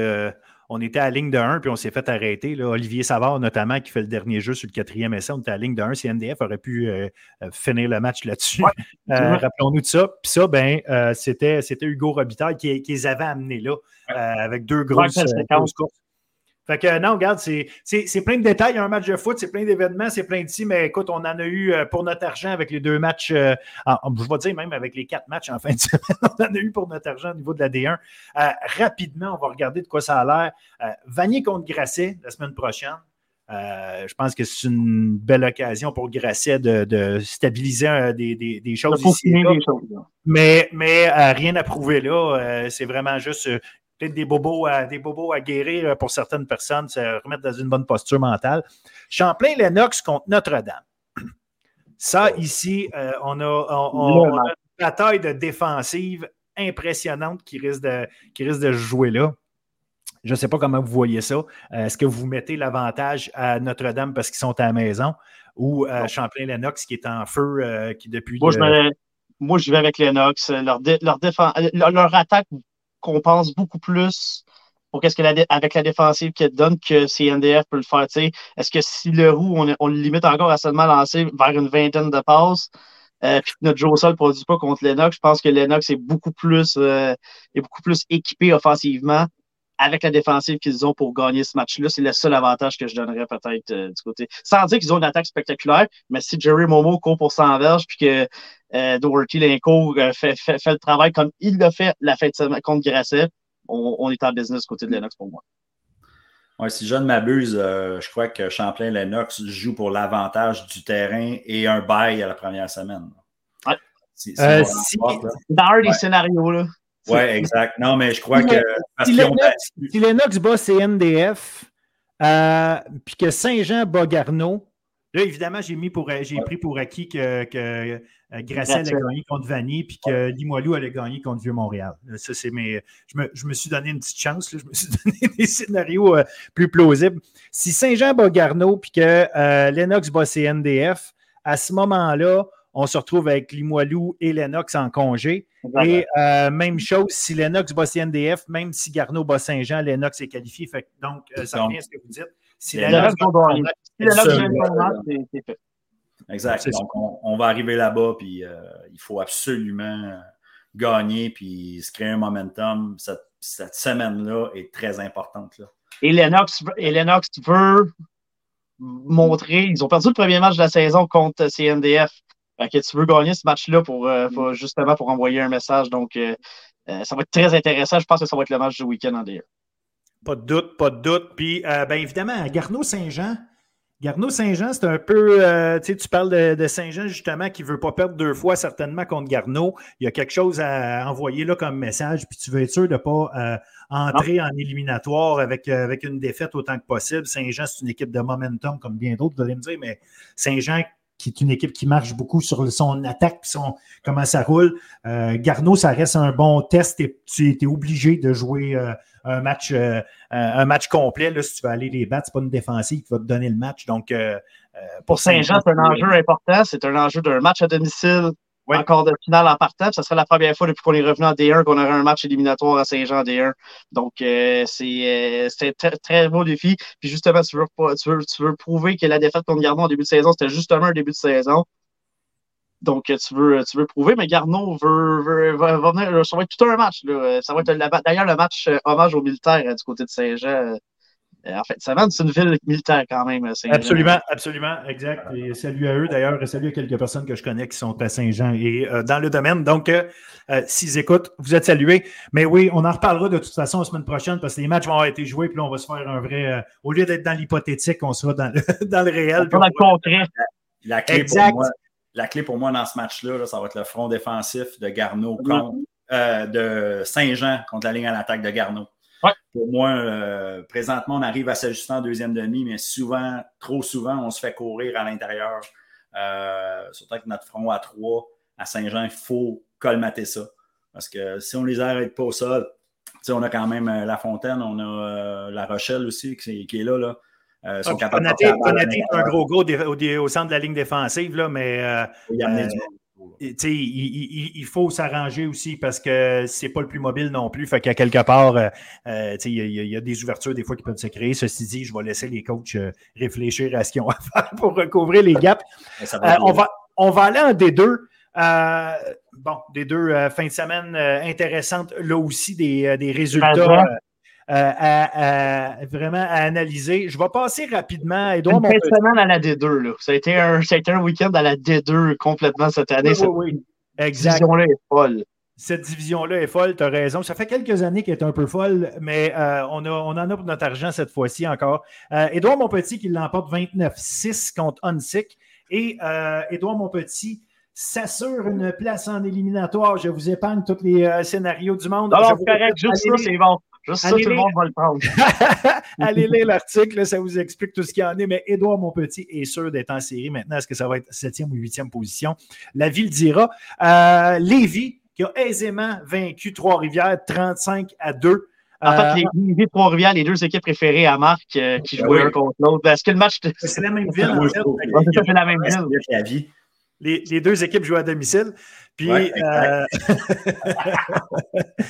on était à la ligne de 1 puis on s'est fait arrêter. Là. Olivier Savard, notamment, qui fait le dernier jeu sur le quatrième essai, on était à la ligne de 1. CNDF aurait pu euh, euh, finir le match là-dessus. (laughs) Euh, rappelons-nous de ça. Puis ça, ben, c'était, c'était Hugo Robitaille qui, qui, les avait amenés là avec deux grosses, grosses courses. Fait que non, regarde, c'est plein de détails. Un match de foot, c'est plein d'événements, c'est plein de mais écoute, on en a eu euh, pour notre argent avec les deux matchs, euh, je vais dire même avec les quatre matchs en fin de (laughs) semaine, on en a eu pour notre argent au niveau de la D1. Euh, rapidement, on va regarder de quoi ça a l'air. Vanier contre Grasset la semaine prochaine. je pense que c'est une belle occasion pour Grasset de, stabiliser des, des, choses ici. Mais, mais rien à prouver là. c'est vraiment juste peut-être des bobos, à, des bobos à guérir euh, pour certaines personnes, se remettre dans une bonne posture mentale. Champlain-Lennox contre Notre-Dame. (clears throat) Ça, ici, euh, on, a, une bataille de défensive impressionnante qui risque de, qui risque de jouer là. Je ne sais pas comment vous voyez ça. Euh, est-ce que vous mettez l'avantage à Notre-Dame parce qu'ils sont à la maison ou à Champlain-Lennox qui est en feu qui depuis. Moi, je, moi, je vais avec Lennox. Leur, leur, leur attaque qu'on pense beaucoup plus pour qu'est-ce que la, avec la défensive qu'elle donne que CNDF peut le faire. Est-ce que si le roux, on, le limite encore à seulement lancer vers une vingtaine de passes, euh, puis notre Joe Sol ne produit pas contre Lennox, je pense que Lennox est beaucoup plus, euh, est beaucoup plus équipé offensivement avec la défensive qu'ils ont pour gagner ce match-là. C'est le seul avantage que je donnerais peut-être euh, du côté. Sans dire qu'ils ont une attaque spectaculaire, mais si Jerry Momo court pour 100 verges puis que euh, Doherty Linko euh, fait, fait, le travail comme il l'a fait la fête contre Grasset, on, est en business côté de Lennox pour moi. Ouais, si je ne m'abuse, je crois que Champlain-Lennox joue pour l'avantage du terrain et un bail à la première semaine. Ouais. C'est dans des scénarios. Là. Oui, exact. Non, mais je crois que. si, Lennox, bat CNDF, euh, puis que Saint-Jean bat Garneau, là, évidemment, j'ai mis pour j'ai pris pour acquis que, que euh, Grasset allait gagner contre Vanny, puis que Limoilou allait gagner contre Vieux-Montréal. Ça, c'est mes. Je me, je me, suis donné une petite chance, là. je me suis (laughs) donné des scénarios euh, plus plausibles. Si Saint-Jean bat Garneau, puis que euh, Lennox bat CNDF, à ce moment-là, on se retrouve avec Limoilou et Lennox en congé. Et euh, même chose, si Lennox bat CNDF, même si Garneau bat Saint-Jean, Lennox est qualifié. donc, euh, ça revient à ce que vous dites. Si Lennox c'est fait. Exact. Donc, on, va arriver là-bas, puis euh, il faut absolument gagner, puis se créer un momentum. Cette, semaine-là est très importante. Là. Et, Lennox, et Lennox veut montrer, ils ont perdu le premier match de la saison contre CNDF tu veux gagner ce match-là pour, euh, mm. justement pour envoyer un message. Donc, euh, euh, ça va être très intéressant. Je pense que ça va être le match du week-end en DR. Pas de doute, pas de doute. Puis, bien évidemment, Garneau Saint-Jean, Garneau-Saint-Jean, c'est un peu. Euh, tu parles de, Saint-Jean, justement, qui ne veut pas perdre deux fois, certainement, contre Garneau. Il y a quelque chose à envoyer là comme message, puis tu veux être sûr de ne pas euh, entrer en éliminatoire avec, euh, avec une défaite autant que possible. Saint-Jean, c'est une équipe de momentum, comme bien d'autres, vous allez me dire, mais Saint-Jean, qui est une équipe qui marche beaucoup sur son attaque, son, comment ça roule. Garneau, ça reste un bon test. Tu es, obligé de jouer un match, euh, un match complet. Là, si tu veux aller les battre, ce n'est pas une défensive qui va te donner le match. Donc, euh, euh, pour Saint-Jean, c'est un enjeu important. C'est un enjeu d'un match à domicile. Encore de finale en partant. Ce serait la première fois depuis qu'on est revenu en D1 qu'on aurait un match éliminatoire à Saint-Jean D1. Donc, c'est un très, très beau défi. Puis justement, tu veux, tu, veux, tu veux prouver que la défaite contre Gardon en début de saison, c'était justement un début de saison. Donc, tu veux, tu veux prouver, mais Garneau veut, va, venir. Ça va être tout un match. Ça va d'ailleurs le match euh, hommage aux militaires euh, du côté de Saint-Jean. Euh, en fait, Savane, c'est une ville militaire quand même. Absolument, absolument, exact. Et salut à eux d'ailleurs, et salut à quelques personnes que je connais qui sont à Saint-Jean et dans le domaine. Donc, s'ils écoutent, vous êtes salués. Mais oui, on en reparlera de toute façon la semaine prochaine parce que les matchs vont avoir été joués, puis là, on va se faire un vrai. au lieu d'être dans l'hypothétique, on sera dans le, (laughs) dans le réel. Dans le concret. La clé exact. pour moi, la clé pour moi dans ce match-là, ça va être le front défensif de Garneau contre, euh, de Saint-Jean contre la ligne à l'attaque de Garneau. Pour moi, euh, présentement, on arrive à s'ajuster en deuxième demi, mais souvent, trop souvent, on se fait courir à l'intérieur. Euh, surtout avec notre front à trois, à Saint-Jean, il faut colmater ça. Parce que si on les arrête pas au sol, on a quand même La Fontaine, on a La Rochelle aussi qui, qui est là. là. Euh, sont est un gros go au, centre de la ligne défensive, là, mais euh, euh, il, faut s'arranger aussi parce que c'est pas le plus mobile non plus. Fait qu'à quelque part, il y, a des ouvertures des fois qui peuvent se créer. Ceci dit, je vais laisser les coachs réfléchir à ce qu'ils ont (laughs) à faire pour recouvrir les gaps. (laughs) on, va, on va aller en D2. bon, des deux fins de semaine intéressantes, là aussi, des, des résultats euh, à, vraiment à analyser. Je vais passer rapidement. Edouard, Une semaine à la D2. Là. Ça a été un, un week-end à la D2 complètement cette année. Oui, oui, oui. Exact. Cette division-là est folle. Cette division-là est folle, tu as raison. Ça fait quelques années qu'elle est un peu folle, mais euh, on, a, on en a pour notre argent cette fois-ci encore. Euh, Édouard Monpetit qui l'emporte 29-6 contre Hunsick. Et euh, Édouard Monpetit s'assure une place en éliminatoire. Je vous épargne tous les scénarios du monde. Alors, correct, juste ça, c'est bon. Juste ça, tout le monde va le prendre. (laughs) Allez lire l'article, ça vous explique tout ce qu'il y en est. Mais Édouard Monpetit est sûr d'être en série maintenant. Est-ce que ça va être septième ou huitième position? La ville dira. Euh, Lévis, qui a aisément vaincu Trois-Rivières 35 à 2. En fait, les euh, Lévis Trois-Rivières, les deux équipes préférées à Marc euh, qui jouaient un contre l'autre. Est-ce que le match. C'est la même ville, en fait. C'est la même ville. Les, les, deux équipes jouent à domicile. Puis, euh, (laughs)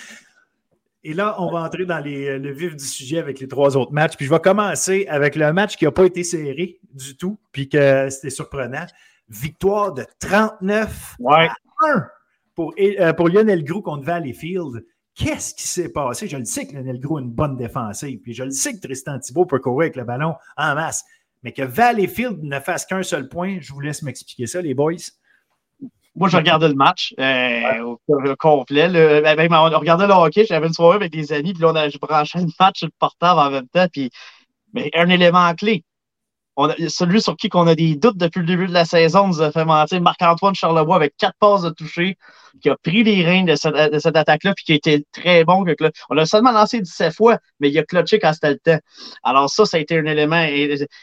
Et là, on va entrer dans le vif du sujet avec les trois autres matchs. Puis je vais commencer avec le match qui n'a pas été serré du tout, puis que c'était surprenant. Victoire de 39 à 1 pour, euh, pour Lionel Grou contre Valleyfield. Qu'est-ce qui s'est passé? Je le sais que Lionel Grou a une bonne défensive, puis je le sais que Tristan Thibault peut courir avec le ballon en masse. Mais que Valleyfield ne fasse qu'un seul point, je vous laisse m'expliquer ça, les boys. Moi, je regardais le match euh, au, complet. Ben, ben, on regardait le hockey. J'avais une soirée avec des amis. Puis là, on a, je branchais le match sur le portable en même temps. Puis, mais un élément clé. On celui sur qui on a des doutes depuis le début de la saison nous a fait mentir. Marc-Antoine Charlebois avec quatre passes de toucher, qui a pris les rênes de cette, attaque-là, puis qui a été très bon. on l'a seulement lancé 17 fois, mais il a clutché quand c'était le temps. Alors ça, ça a été un élément.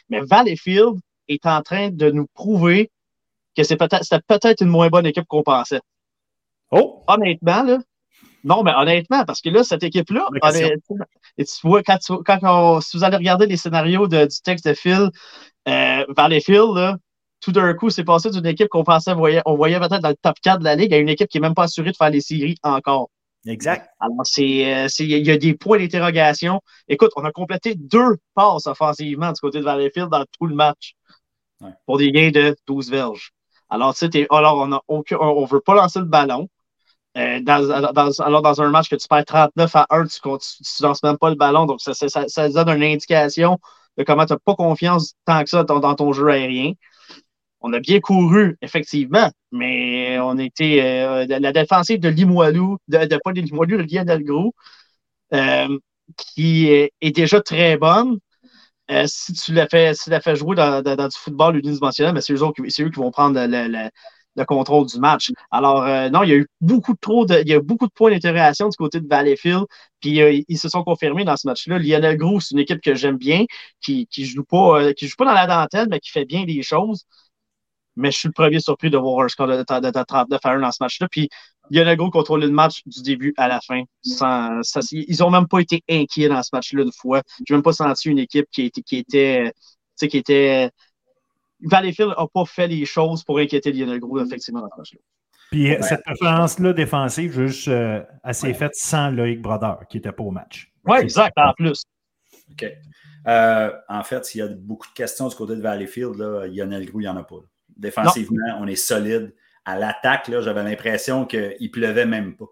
Mais Valleyfield est en train de nous prouver que c'est peut-être, c'était peut-être une moins bonne équipe qu'on pensait. Oh! Honnêtement, là. Non, mais honnêtement, parce que là, cette équipe-là, et tu vois, quand, quand si vous allez regarder les scénarios du texte de Phil, euh, Valleyfield, là, tout d'un coup, c'est passé d'une équipe qu'on pensait, voyait, on voyait peut-être dans le top 4 de la Ligue à une équipe qui n'est même pas assurée de faire les séries encore. Exact. Alors, c'est, euh, il y a des points d'interrogation. Écoute, on a complété deux passes offensivement du côté de Valleyfield dans tout le match pour des gains de 12 verges. Alors, tu sais, alors on ne veut pas lancer le ballon. Euh, alors, dans un match que tu perds 39 à 1, tu ne lances même pas le ballon. Donc, ça, donne une indication de comment tu n'as pas confiance tant que ça dans, ton jeu aérien. On a bien couru, effectivement, mais on était. Euh, la défensive de Limoilou, de, pas de Limoilou, de euh, qui est, déjà très bonne. Euh, si tu l'as fait, si jouer dans, du football unidimensionnel, ben, c'est eux, eux, qui vont prendre le, contrôle du match. Alors, euh, non, il y a eu beaucoup trop de, il y a beaucoup de points d'intégration du côté de Valleyfield, puis euh, ils se sont confirmés dans ce match-là. Lionel Gros, c'est une équipe que j'aime bien, qui, qui joue pas, qui joue pas dans la dentelle, mais qui fait bien les choses. Mais je suis le premier surpris de voir un score de, 39 à 1 dans ce match-là. Puis Lionel Gros contrôlé le match du début à la fin. Sans, ils n'ont même pas été inquiets dans ce match-là une fois. Je n'ai même pas senti une équipe qui, était, qui était. Qui était Valleyfield n'a pas fait les choses pour inquiéter Lionel Gros, effectivement, dans ce match-là. Puis cette performance-là défensive, juste euh, assez faite sans Loïc Brodeur, qui n'était pas au match. Oui, exact, en plus. OK. Euh, en fait, s'il y a beaucoup de questions du côté de Valleyfield, là, Lionel Gros, il n'y en a pas. Défensivement, on est solide. À l'attaque, j'avais l'impression qu'il pleuvait même pas.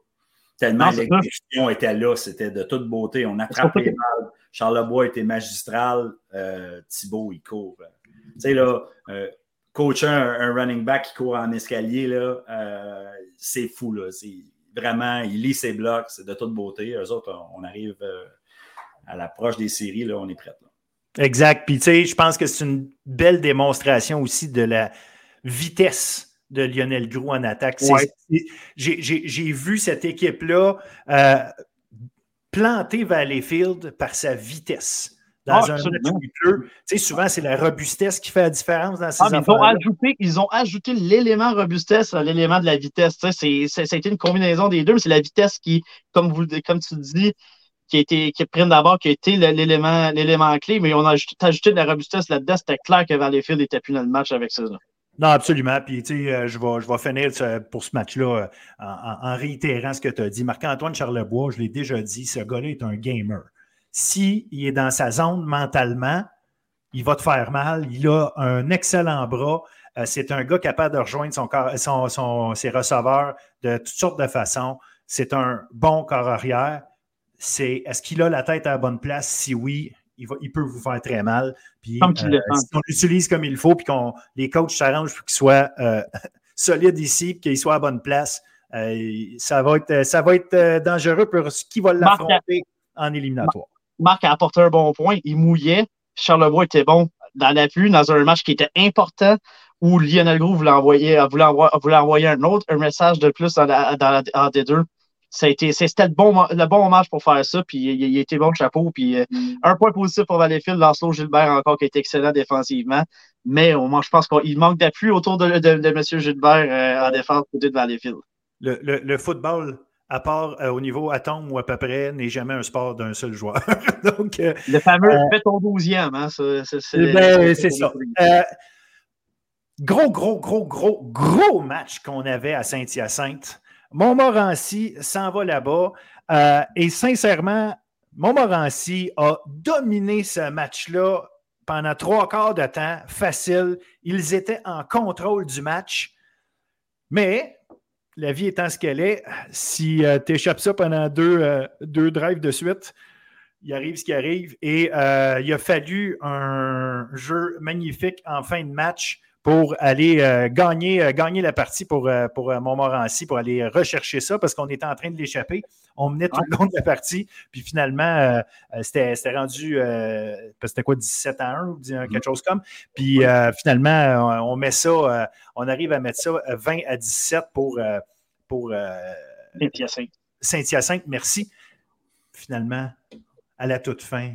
Tellement l'exécution était là, c'était de toute beauté. On attrapait les balles. Charlebois était magistral. Euh, Thibault, il court. Tu sais, là, euh, coacher un, running back qui court en escalier, là, euh, c'est fou. Là. Vraiment, il lit ses blocs, c'est de toute beauté. Eux autres, on arrive à l'approche des séries, là, on est prêts. Exact. Puis, tu sais, je pense que c'est une belle démonstration aussi de la vitesse de Lionel Grou en attaque. J'ai vu cette équipe-là euh, planter Valleyfield par sa vitesse. Dans ah, un match Tu sais, souvent, c'est la robustesse qui fait la différence dans ces ah, ils, ont ajouté, ils ont ajouté l'élément robustesse à l'élément de la vitesse. Ça a été une combinaison des deux, mais c'est la vitesse qui, comme, vous, comme tu dis, qui a été qui d'abord, qui a été l'élément, l'élément clé, mais on a ajouté, de la robustesse là-dedans. C'était clair que Valleyfield n'était plus dans le match avec ça. Non, absolument. Puis, tu sais, euh, je vais, je vais finir pour ce match-là euh, en, réitérant ce que tu as dit. Marc-Antoine Charlebois, je l'ai déjà dit, ce gars-là est un gamer. S'il est dans sa zone mentalement, il va te faire mal. Il a un excellent bras. Euh, c'est un gars capable de rejoindre son, son, ses receveurs de toutes sortes de façons. C'est un bon corps arrière. C'est est-ce qu'il a la tête à la bonne place? Si oui, il, peut vous faire très mal. Puis, euh, si on l'utilise comme il faut, puis qu'on les coachs s'arrangent pour qu'il soit euh, (laughs) solide ici, qu'il soit à bonne place, euh, ça va être, ça va être dangereux pour ce qui va l'affronter en éliminatoire. Marc a apporté un bon point. Il mouillait. Charlebois était bon dans l'appui, dans un match qui était important où Lionel Gros voulait envoyer, voulait envoyer, un autre, un message de plus dans la, dans en D2 c'était le bon, le bon match pour faire ça. Puis il, il était bon chapeau. Puis euh, mm. un point positif pour Valleyfield. Lancelot Gilbert encore qui a été excellent défensivement. Mais au moins, je pense qu'il manque d'appui autour de, de, M. Gilbert euh, en défense côté de Valleyfield. Le, le, football, à part euh, au niveau atome ou à peu près, n'est jamais un sport d'un seul joueur. (laughs) Donc, le fameux fait ton douzième. Hein, c'est eh ben, ça. gros, gros, gros, gros, gros match qu'on avait à Saint-Hyacinthe. Montmorency s'en va là-bas. Euh, et sincèrement, Montmorency a dominé ce match-là pendant trois quarts de temps, facile. Ils étaient en contrôle du match. Mais la vie étant ce qu'elle est, si euh, tu échappes ça pendant euh, deux, drives de suite, il arrive ce qui arrive. Et il a fallu un jeu magnifique en fin de match pour aller euh, gagner, euh, gagner la partie pour, euh, pour Montmorency, pour aller rechercher ça, parce qu'on était en train de l'échapper. On menait tout le long de la partie, puis finalement, c'était rendu, c'était quoi, 17 à 1 ou quelque mm-hmm. chose comme. Puis finalement, on met ça, on arrive à mettre ça 20 à 17 pour, pour Saint-Hyacinthe. merci. Finalement, à la toute fin,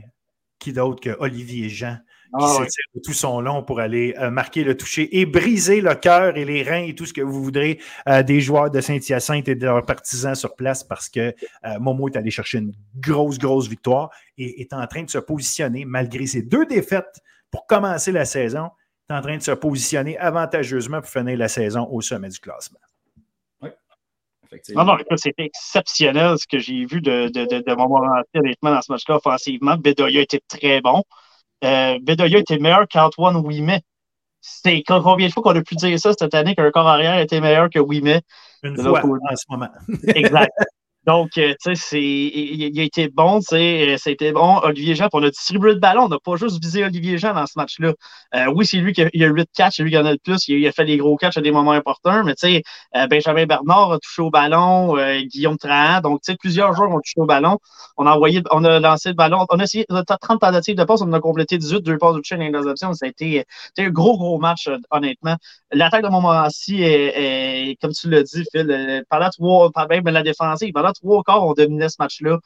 qui d'autre que Olivier Jean? Ah, qui de tout son long pour aller euh, marquer le toucher et briser le cœur et les reins et tout ce que vous voudrez euh, des joueurs de Saint-Hyacinthe et de leurs partisans sur place parce que euh, Momo est allé chercher une grosse, grosse victoire et est en train de se positionner malgré ses deux défaites pour commencer la saison, est en train de se positionner avantageusement pour finir la saison au sommet du classement. Oui, effectivement. Non, non, c'était exceptionnel ce que j'ai vu de, de, de, de honnêtement, dans ce match-là offensivement. Bedoya était très bon euh, Bedoya était meilleur qu'Antoine Ouimet. C'est combien de fois qu'on a pu dire ça cette année qu'un corps arrière était meilleur que Ouimet? Une fois en ce moment. exact. (laughs) Donc, euh, tu sais, il, a été bon, tu sais, euh, a été bon. Olivier Jean, on a distribué le ballon, on n'a pas juste visé Olivier Jean dans ce match-là. Euh, oui, c'est lui qui a, il a 8 catchs, c'est lui qui en a le plus, il a, fait des gros catchs à des moments importants, mais tu sais, Benjamin Bernard a touché au ballon, Guillaume Trahan, donc tu sais, plusieurs joueurs ont touché au ballon. On a envoyé, on a lancé le ballon, on a essayé, 30 tentatives de passe, on a complété 18, deux passes de toucher, et options. Ça a été, un gros, gros match, honnêtement. L'attaque de Montmorency est, est, comme tu l'as dit, Phil, pendant trois, même la défensive, pendant trois quarts, on dominait ce match-là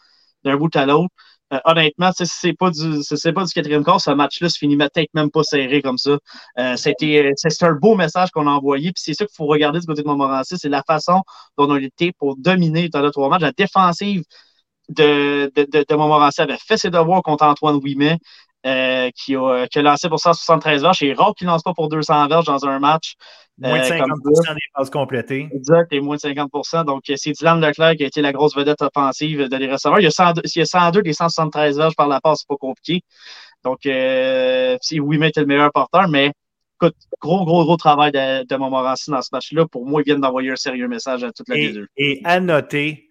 d'un bout à l'autre. Euh, honnêtement, si c'est pas du c'est pas du quatrième quart, ce match-là se finit peut-être même pas serré comme ça. Euh, c'était c'est un beau message qu'on a envoyé. Puis c'est ça qu'il faut regarder du côté de Montmorency, c'est la façon dont on était pour dominer dans le trois matchs. La défensive de, de, de, de Montmorency avait fait ses devoirs contre Antoine Ouimet. Euh, qui, a, qui, a, lancé pour 173 verges. C'est rare qu'il ne lance pas pour 200 verges dans un match. Moins de 50% euh, des passes complétées. Exact, et moins de 50% Donc, c'est Dylan Leclerc qui a été la grosse vedette offensive de les receveurs. Il y a 102, il y a 102 des 173 verges par la passe, c'est pas compliqué. Donc, euh, si oui, était le meilleur porteur, mais écoute, gros, gros, gros travail de, de Montmorency dans ce match-là. Pour moi, ils viennent d'envoyer un sérieux message à toute la et, et à noter,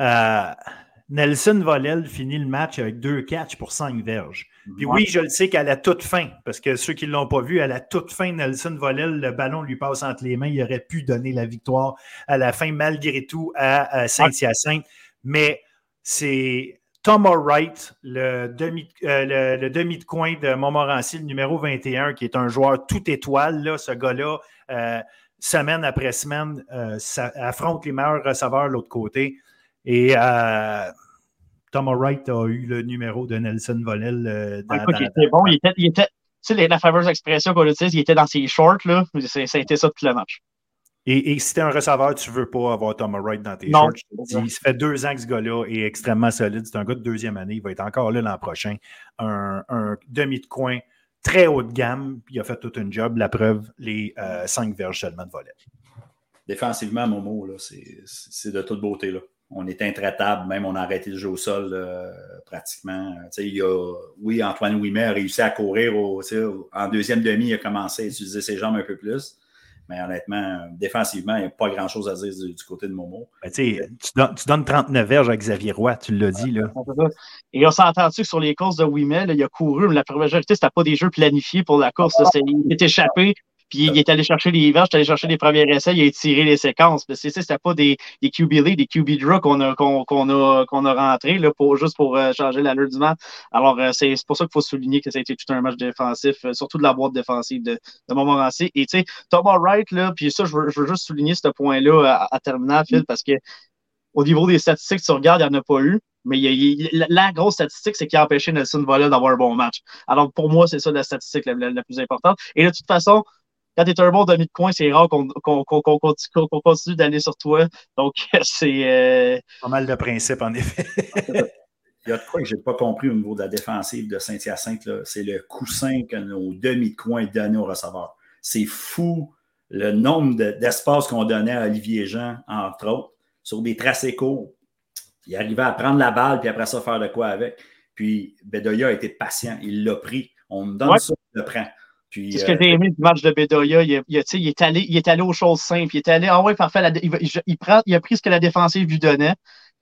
euh, Nelson Volel finit le match avec deux catchs pour cinq verges. Puis oui, je le sais qu'à la toute fin, parce que ceux qui ne l'ont pas vu, à la toute fin, Nelson Volel, le ballon lui passe entre les mains. Il aurait pu donner la victoire à la fin, malgré tout, à, Saint-Hyacinthe. Mais c'est Thomas Wright, le demi, euh, le, demi de coin de Montmorency, le numéro 21, qui est un joueur tout étoile, là, ce gars-là, euh, semaine après semaine, euh, affronte les meilleurs receveurs de l'autre côté. Et euh, Thomas Wright a eu le numéro de Nelson Volel. Euh, dans, il était bon. Il était, il était tu sais, la fameuse expression qu'on utilise, il était dans ses shorts. Là. Ça a été ça tout le match. Et, et si tu es un receveur, tu ne veux pas avoir Thomas Wright dans tes shorts. il se fait deux ans que ce gars-là est extrêmement solide. C'est un gars de deuxième année. Il va être encore là l'an prochain. Un, demi de coin très haut de gamme. Il a fait tout un job. La preuve, les euh, cinq verges seulement de volet. Défensivement, Momo, c'est de toute beauté. Là on est intraitable, même on a arrêté de jouer au sol euh, pratiquement. Il y a, oui, Antoine Ouimet a réussi à courir au, en deuxième demi, il a commencé à utiliser ses jambes un peu plus. Mais honnêtement, défensivement, il n'y a pas grand-chose à dire du, côté de Momo. Ben, tu, donnes, 39 verges à Xavier Roy, tu l'as dit. Là. Et on s'entend-tu que sur les courses de Ouimet, il a couru, mais la majorité, ce n'était pas des jeux planifiés pour la course. il est échappé, puis il est allé chercher les verges, il est allé chercher les premiers essais, il a tiré les séquences. C'est ça, c'était pas des, des QB lead, des QB draw qu'on a, qu'on, a, qu'on a rentré là, pour, juste pour euh, changer l'allure du match. Alors, euh, c'est, pour ça qu'il faut souligner que ça a été tout un match défensif, euh, surtout de la boîte défensive de, de Montmorency. Et tu sais, Thomas Wright, là, puis ça, je veux, juste souligner ce point-là à, à Phil, parce que au niveau des statistiques, tu regardes, il n'y en a pas eu. Mais il, la, grosse statistique, c'est qu'il a empêché Nelson Volley d'avoir un bon match. Alors, pour moi, c'est ça la statistique la, plus importante. Et de toute façon, quand tu es un bon demi de coin, c'est rare qu'on continue, d'aller sur toi. Donc, (laughs) c'est. Euh, Pas mal de principes, en effet. (laughs) Il y a de quoi que je n'ai pas compris au niveau de la défensive de Saint-Hyacinthe. C'est le coussin que nos demi de coin donnaient aux receveurs. C'est fou le nombre d'espace qu'on donnait à Olivier Jean, entre autres, sur des tracés courts. Il arrivait à prendre la balle, puis après ça, faire de quoi avec. Puis Bedoya a été patient. Il l'a pris. On me donne ça, il le prend. C'est ce que j'ai aimé du match de Bedoya. Il, il, il, est allé, il est allé aux choses simples. Il est allé, ah ouais, parfait. il, prend, il a pris ce que la défensive lui donnait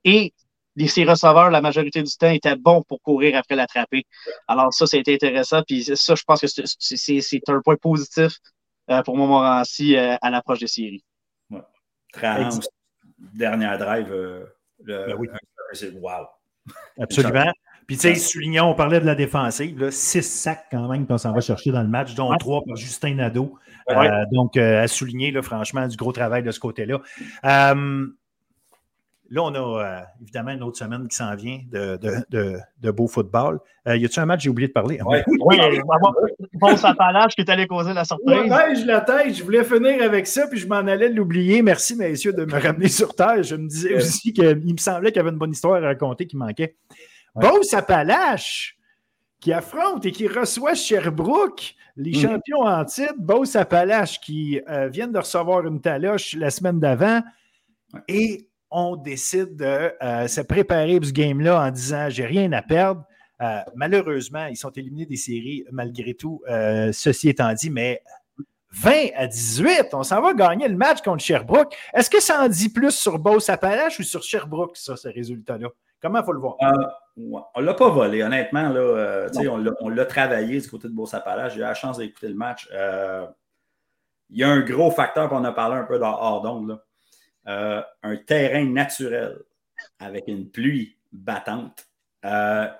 et les, ses receveurs, la majorité du temps, étaient bons pour courir après l'attraper. Alors, ça, c'était intéressant. Puis ça, je pense que c'est un point positif euh, pour Montmorency euh, à l'approche des séries. Ouais. dernière drive, euh, le, ben oui. c'est wow. Absolument. Puis, tu sais, soulignant, on parlait de la défensive, six sacs quand même qu'on s'en va chercher dans le match, dont trois par Justin Nadeau. Euh, donc, euh, à souligner, là, franchement, du gros travail de ce côté-là. Euh, là, on a évidemment une autre semaine qui s'en vient de, de, de, beau football. y a-t-il un match j'ai oublié de parler? Oui, oui (laughs) (laughs) bon sapalage qui est allé causer la surprise. Ouais, je la tête, je voulais finir avec ça, puis je m'en allais l'oublier. Merci, messieurs, de me ramener sur terre. Je me disais aussi qu'il me semblait qu'il y avait une bonne histoire à raconter qui manquait. Beauce Appalache qui affronte et qui reçoit Sherbrooke, les mm. champions en titre. Beauce Appalache qui euh, viennent de recevoir une taloche la semaine d'avant. Et on décide de euh, se préparer pour ce game-là en disant j'ai rien à perdre. Euh, malheureusement, ils sont éliminés des séries malgré tout, ceci étant dit, mais 20 à 18. On s'en va gagner le match contre Sherbrooke. Est-ce que ça en dit plus sur Beauce-Appalaches ou sur Sherbrooke, ça, ce résultat-là? Comment il faut le voir? Euh, on ne l'a pas volé, honnêtement. Là, euh, on l'a travaillé du côté de Beauce-Appalaches. J'ai eu la chance d'écouter le match. Euh, il y a un gros facteur, on a parlé un peu hors d'onde. un terrain naturel avec une pluie battante. quand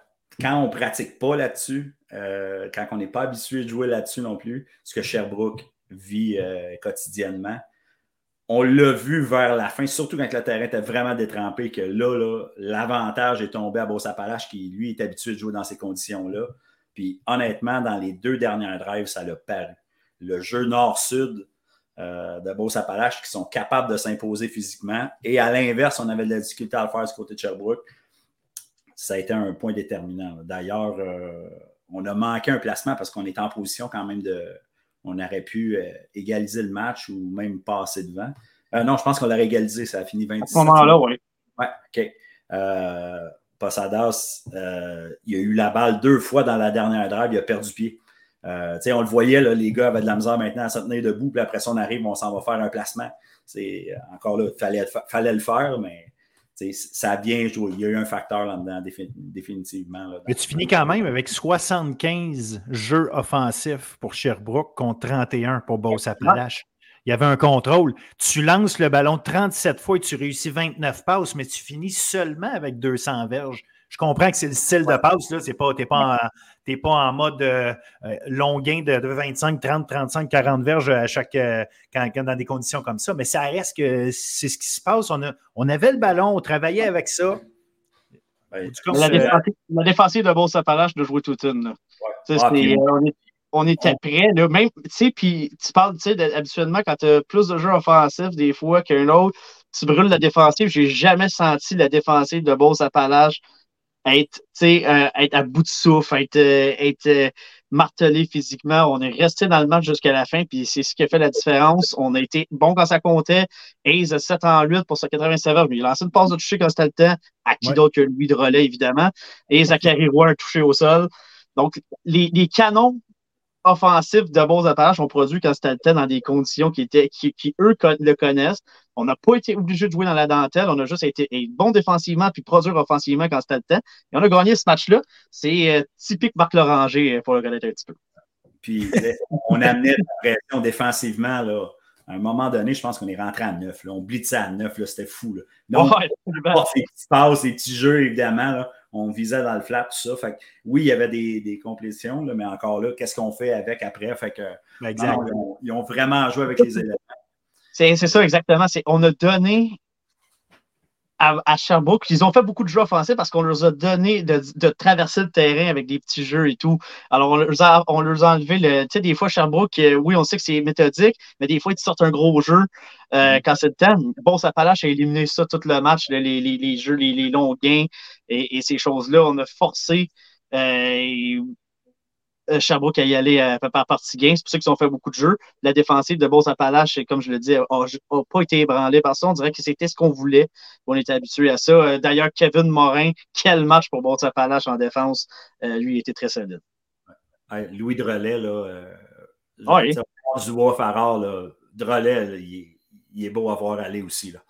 on ne pratique pas là-dessus, quand on n'est pas habitué de jouer là-dessus non plus, ce que Sherbrooke vit quotidiennement, on l'a vu vers la fin, surtout quand le terrain était vraiment détrempé, que là, l'avantage est tombé à Beauce-Appalaches, qui lui est habitué de jouer dans ces conditions-là. Puis honnêtement, dans les deux dernières drives, ça l'a paru. Le jeu nord-sud euh, de Beauce-Appalaches qui sont capables de s'imposer physiquement. Et à l'inverse, on avait de la difficulté à le faire du côté de Sherbrooke. Ça a été un point déterminant. D'ailleurs, euh, on a manqué un placement parce qu'on était en position quand même de, on aurait pu euh, égaliser le match ou même passer devant. Euh, non, je pense qu'on l'aurait égalisé, ça a fini 26. À ce moment-là, oui. Oui, OK. Euh, Posadas, il a eu la balle deux fois dans la dernière drive, il a perdu pied. on le voyait, les gars avaient de la misère maintenant à se tenir debout, puis après ça, on arrive, on s'en va faire un placement. C'est encore là, il fallait, fallait le faire, mais ça a bien joué. Il y a eu un facteur là-dedans, définitivement. Mais tu finis quand même avec 75 jeux offensifs pour Sherbrooke contre 31 pour Beauce-Appalaches. Il y avait un contrôle. Tu lances le ballon 37 fois et tu réussis 29 passes, mais tu finis seulement avec 200 verges. Je comprends que c'est le style de passe, là. Tu n'es pas, pas, en mode euh, euh, long gain de, 25, 30, 35, 40 verges à chaque, euh, quand, dans des conditions comme ça. Mais ça reste que c'est ce qui se passe. On, on avait le ballon, on travaillait avec ça. la, défensive, de Beauce Appalaches de jouer toute une. Ah, on, était prêts. même, puis tu parles, tu sais, habituellement, quand tu as plus de jeux offensifs, des fois qu'un autre, tu brûles la défensive. J'ai jamais senti la défensive de Beauce Appalaches être, euh, être à bout de souffle, être, euh, être euh, martelé physiquement. On est resté dans le match jusqu'à la fin, puis c'est ce qui a fait la différence. On a été bon quand ça comptait. Ace 7 en 8 pour sa 87 heures. Il a lancé une passe de toucher quand c'était le temps. À qui d'autre que lui de relais, évidemment. Et Zachary Roy a touché au sol. Donc, les, les canons offensifs de bons Appalaches ont produit quand c'était le temps dans des conditions qui, étaient, qui, qui eux, le connaissent. On n'a pas été obligé de jouer dans la dentelle. On a juste été bon défensivement puis produire offensivement quand c'était le temps. Et on a gagné ce match-là. C'est euh, typique Marc Loranger euh, pour le connaître un petit peu. Puis on amenait la pression défensivement. Là. À un moment donné, je pense qu'on est rentré à neuf. Là. On blitzait à neuf. C'était fou. Là. Donc, ouais, ces petits passes, ces petits jeux, évidemment. Là, on visait dans le flat, tout ça. Fait oui, il y avait des, des complétions, là, mais encore là, qu'est-ce qu'on fait avec après? Fait que, ils, ont, vraiment joué avec les (laughs) éléments. C'est ça, exactement. On a donné à, Sherbrooke, ils ont fait beaucoup de jeux offensifs parce qu'on leur a donné de, traverser le terrain avec des petits jeux et tout. Alors, on leur a, on leur a enlevé le. Tu sais, des fois, Sherbrooke, euh, oui, on sait que c'est méthodique, mais des fois, ils sortent un gros jeu euh, mm. quand c'est le temps. Bon, ça a éliminé ça tout le match, les, les, les jeux, les, les, longs gains et, et ces choses-là. On a forcé. Euh, Sherbrooke à y aller euh, par partie gain. C'est pour ça qu'ils ont fait beaucoup de jeux. La défensive de Beauce-Appalaches, comme je le dis, n'a pas été ébranlée par ça. On dirait que c'était ce qu'on voulait. On était habitué à ça. Euh, d'ailleurs, Kevin Morin, quel match pour Beauce-Appalaches en défense. lui, il était très solide. Louis Drolet, là, ah oui. du Farrar, là, Drolet, il, est beau à voir aller aussi. Là.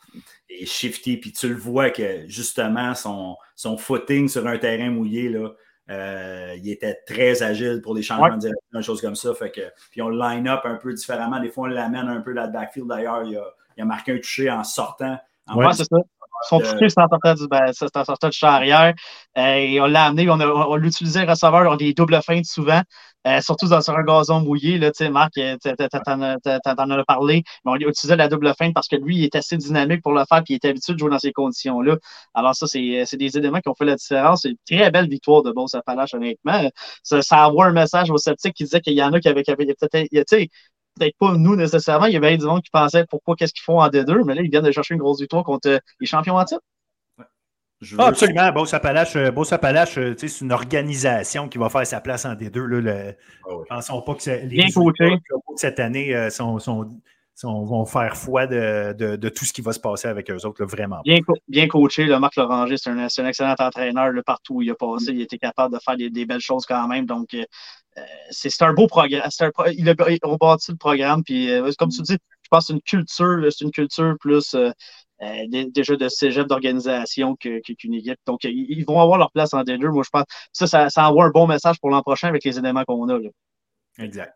Et shifty, puis tu le vois que justement, son, son footing sur un terrain mouillé, là, euh, il était très agile pour les changements de direction, des choses comme ça. Fait que, puis on le line-up un peu différemment. Des fois, on l'amène un peu là le backfield. D'ailleurs, il, a, marqué un touché en sortant. En c'est ça. Son touché, c'est en sortant du, ben, en sortant du arrière. Euh, et on l'a amené, on, on l'utilisait receveur, on des doubles feintes souvent. Euh, surtout dans, sur un gazon mouillé, là, Marc, euh, tu en as parlé, mais on utilisait la double feinte parce que lui, il est assez dynamique pour le faire, puis il est habitué de jouer dans ces conditions-là. Alors ça, c'est euh, des éléments qui ont fait la différence. C'est une très belle victoire de Beauce Appalaches, honnêtement. Ça, ça envoie un message aux sceptiques qui disaient qu'il y en a qui avaient, peut-être, peut-être pas nous nécessairement, il y avait du monde qui pensait pourquoi qu'est-ce qu'ils font en D2, mais là, ils viennent de chercher une grosse victoire contre les champions en titre. Ah, absolument. Beauce Appalaches, euh, Appalaches euh, c'est une organisation qui va faire sa place en D2. Là, le, ah Pensons pas que les Bien cette année euh, sont, sont, on va faire foi de, tout ce qui va se passer avec eux autres, vraiment. Bien, bien coaché, le Marc Loranger, c'est un, excellent entraîneur partout où il a passé. Il était capable de faire des, belles choses quand même. Donc, euh, c'est un beau programme. il a rebâti le programme. Puis, euh, comme tu dis, je pense que c'est une culture, c'est une culture plus euh, déjà de cégep d'organisation qu'une équipe. Donc, ils vont avoir leur place en D2. Moi, je pense que ça, ça, envoie un bon message pour l'an prochain avec les éléments qu'on a. Exact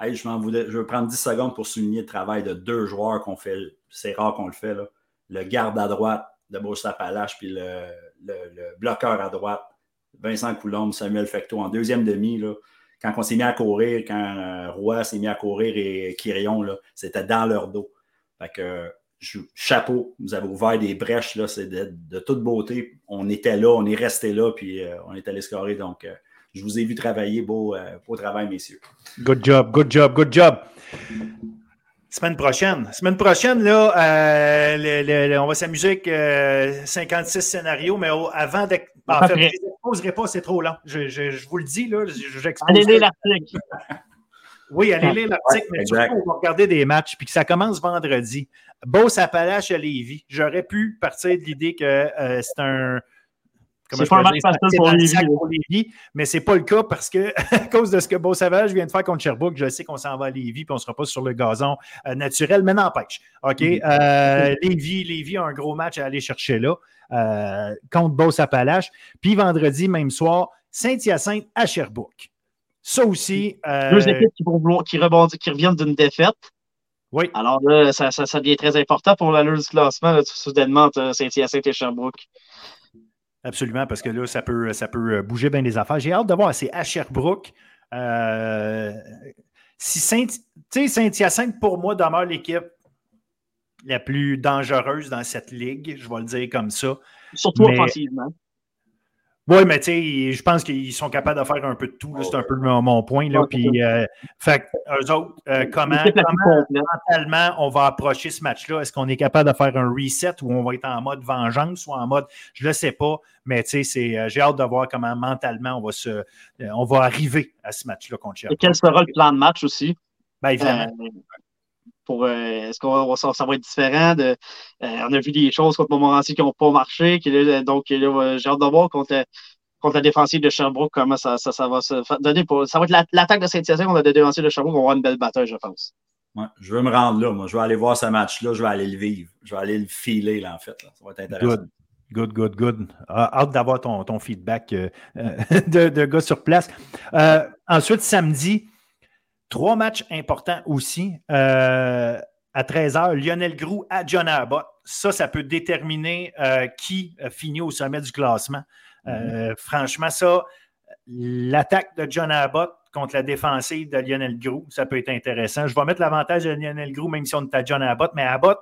je, voulais, vais prendre 10 secondes pour souligner le travail de deux joueurs qu'on fait. C'est rare qu'on le fait. Là. Le garde à droite de Beauce-Appalaches, puis le, bloqueur à droite, Vincent Coulombe, Samuel Fecto en deuxième demi. Là, quand on s'est mis à courir, quand euh, Roy s'est mis à courir et Quirion, c'était dans leur dos. Fait que, chapeau, vous avez ouvert des brèches, c'est de, toute beauté. On était là, on est resté là, puis euh, on est allé scorer. Donc, euh, je vous ai vu travailler. Beau, euh, beau travail, messieurs. Good job, good job, good job. Semaine prochaine. Semaine prochaine, là, euh, on va s'amuser avec 56 euh, scénarios, mais avant de. En fait, je pas, c'est trop long. Je, vous le dis, là. Allez lire l'article. Oui, allez lire l'article, mais surtout, on va regarder des matchs, puis que ça commence vendredi. Beauce Appalaches à Lévis. J'aurais pu partir de l'idée que c'est un c'est pas un match facile pour Lévis. Mais ce n'est pas le cas parce que, (laughs) à cause de ce que Beau Savage vient de faire contre Sherbrooke, je sais qu'on s'en va à Lévis et on ne sera pas sur le gazon euh, naturel, mais n'empêche. OK? Mm-hmm. Euh, Lévis, a un gros match à aller chercher là euh, contre Beauce Appalaches. Puis vendredi, même soir, Saint-Hyacinthe à Sherbrooke. Ça aussi. Deux équipes qui, rebondissent, qui reviennent d'une défaite. Oui. Alors là, ça, devient très important pour l'allure du classement, soudainement, Saint-Hyacinthe et Sherbrooke. Absolument, parce que là, ça peut, ça peut euh, bouger bien les affaires. J'ai hâte de voir, c'est à Sherbrooke. Euh, si Saint, Saint-Hyacinthe, pour moi, demeure l'équipe la plus dangereuse dans cette ligue, je vais le dire comme ça. Surtout offensivement. Oui, mais tu sais, je pense qu'ils sont capables de faire un peu de tout. C'est un peu mon, point. Là, puis, euh, fait eux autres, euh, comment, mentalement on va approcher ce match-là? Est-ce qu'on est capable de faire un reset ou on va être en mode vengeance ou en mode je ne le sais pas, mais tu sais, euh, j'ai hâte de voir comment mentalement on va se on va arriver à ce match-là contre Cherbourg. Et quel sera le plan de match aussi? Bien, évidemment pour euh, est-ce qu'on ça, ça, va être différent de euh, on a vu des choses contre Montmorency qui n'ont pas marché donc j'ai hâte de voir contre, contre la défensive de Sherbrooke comment ça, ça, va se donner pour ça va être l'attaque de Saint-Hyacinthe contre la défensive de Sherbrooke on va avoir une belle bataille je pense ouais, je veux me rendre là moi je vais aller voir ce match là je vais aller le vivre je vais aller le filer là en fait là. ça va être intéressant Good. Good, good, good. Ah, hâte d'avoir ton, ton, feedback euh, (laughs) de, de, gars sur place. ensuite, samedi, Trois matchs importants aussi. Euh, à 13h, Lionel Grou à John Abbott. Ça, ça peut déterminer euh, qui finit au sommet du classement. Euh, mm-hmm. franchement, ça, l'attaque de John Abbott contre la défensive de Lionel Grou, ça peut être intéressant. Je vais mettre l'avantage de Lionel Grou, même si on est à John Abbott, mais Abbott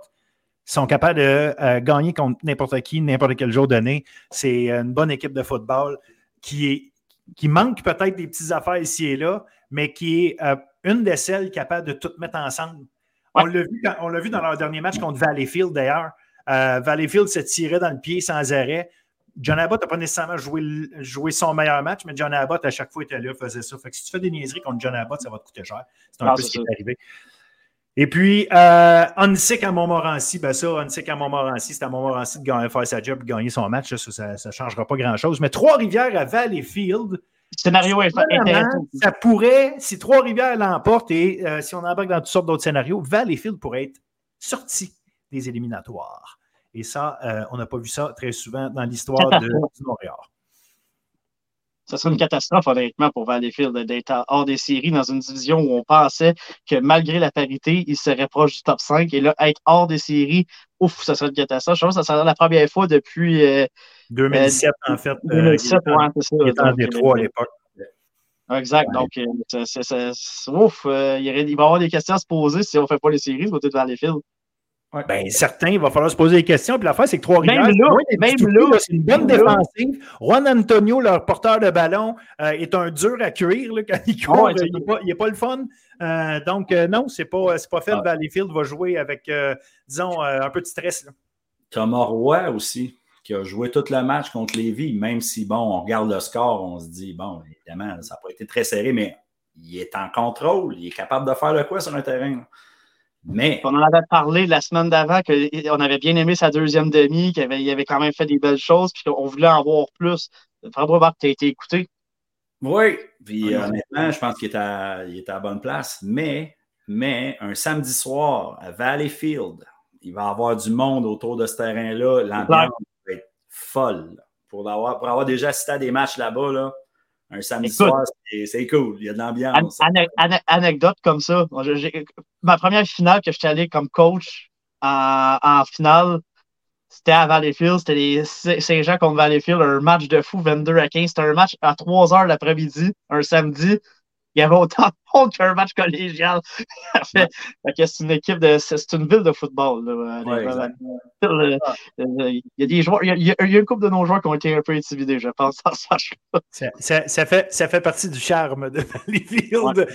sont capables de gagner contre n'importe qui, n'importe quel jour donné. C'est une bonne équipe de football qui, est, qui manque peut-être des petites affaires ici et là, mais qui est une des celles capables de tout mettre ensemble. On l'a vu, vu, dans leur dernier match contre Valleyfield d'ailleurs. Euh, Valleyfield se tirait dans le pied sans arrêt. John Abbott n'a pas nécessairement joué, son meilleur match, mais John Abbott, à chaque fois, était là, faisait ça. Fait que si tu fais des niaiseries contre John Abbott, ça va te coûter cher. C'est un peu ce qui est arrivé. Et puis, euh, à Montmorency, ben ça, Onsic à Montmorency, c'est à Montmorency de faire sa job et gagner son match. Ça ne changera pas grand-chose. Mais Trois-Rivières à Valleyfield, scénario intéressant. Ça pourrait, si Trois-Rivières l'emporte et euh, si on embarque dans toutes sortes d'autres scénarios, Valleyfield pourrait être sorti des éliminatoires. Et ça, euh, on n'a pas vu ça très souvent dans l'histoire de, du Montréal. Ce serait une catastrophe, honnêtement, pour Valleyfield d'être hors des séries dans une division où on pensait que malgré la parité, il serait proche du top 5. Et là, être hors des séries, ouf, ça serait une catastrophe. Je pense que ça serait la première fois depuis. Euh, euh, 2007, en fait. 2007, euh, ouais, c'est ça. Il était en Détroit euh, à l'époque. Exact. Donc, euh, c'est, ouf, il, va y avoir des questions à se poser si on ne fait pas les séries, va peut-être vers les Ben, certains, il va falloir se poser des questions. Puis l'affaire, c'est que Trois-Rivières, même là, c'est une bonne défensive. Juan Antonio, leur porteur de ballon, est un dur à cuire (laughs) quand il court. Il n'est pas, le fun. Donc, non, c'est pas, pas fait. Ah. Valleyfield va jouer avec, disons, un peu de stress. Thomas Roy aussi qui a joué tout le match contre Lévis, même si, bon, on regarde le score, on se dit, bon, évidemment, ça n'a pas été très serré, mais il est en contrôle. Il est capable de faire le quoi sur un terrain. Mais. On en avait parlé la semaine d'avant, qu'on avait bien aimé sa deuxième demi, qu'il avait, avait quand même fait des belles choses, puis qu'on voulait en voir plus. Voir que tu as été écouté? Oui, puis honnêtement, je pense qu'il est, à, il est à la bonne place. Mais, mais un samedi soir à Valleyfield, il va y avoir du monde autour de ce terrain-là. L'ambiance folle. Pour avoir, pour avoir déjà assisté à des matchs là-bas, là, un samedi soir, c'est cool. Il y a de l'ambiance. anecdote comme ça. ma première finale que j'étais allé comme coach en, en finale, c'était à Valleyfield. C'était les Saint-Jean contre Valleyfield. Un match de fou, 22 à 15. C'était un match à 3 heures l'après-midi, un samedi il y avait autant de monde qu'un match collégial. (laughs) c'est une équipe de. C'est une ville de football. Là, euh, il y a des joueurs. Il y a, une couple de nos joueurs qui ont été un peu intimidés, je pense, ça, ça, ça, fait, ça fait partie du charme de (laughs) Valleyfield.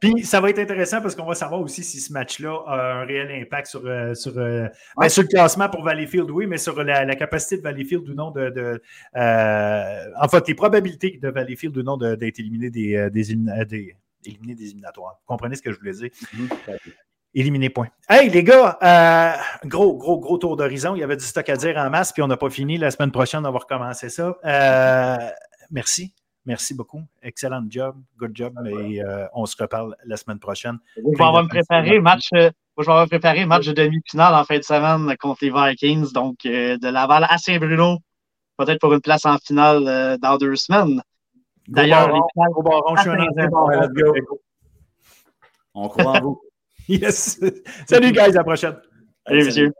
Puis ça va être intéressant parce qu'on va savoir aussi si ce match-là a un réel impact sur, euh, sur, euh, ben, sur le classement pour Valleyfield, oui, mais sur la, capacité de Valleyfield ou non de. de en fait, les probabilités de Valleyfield ou non d'être éliminé des, des, des éliminer des éliminatoires. Vous comprenez ce que je voulais dire? Mhm. Éliminer point. Hey, les gars, euh, gros, gros, gros tour d'horizon. Il y avait du stock à dire en masse, puis on n'a pas fini. La semaine prochaine, on va recommencer ça. Euh, merci. Merci beaucoup. Excellent job. Good job. Et euh, on se reparle la semaine prochaine. Je vais avoir me préparer match. je vais préparé match de demi-finale en fin de semaine contre les Vikings, donc de Laval à Saint-Bruno, peut-être pour une place en finale dans deux semaines. D'ailleurs, les baron, je suis un On croit en vous. (laughs) yes. Salut, guys. À la prochaine. Salut, monsieur.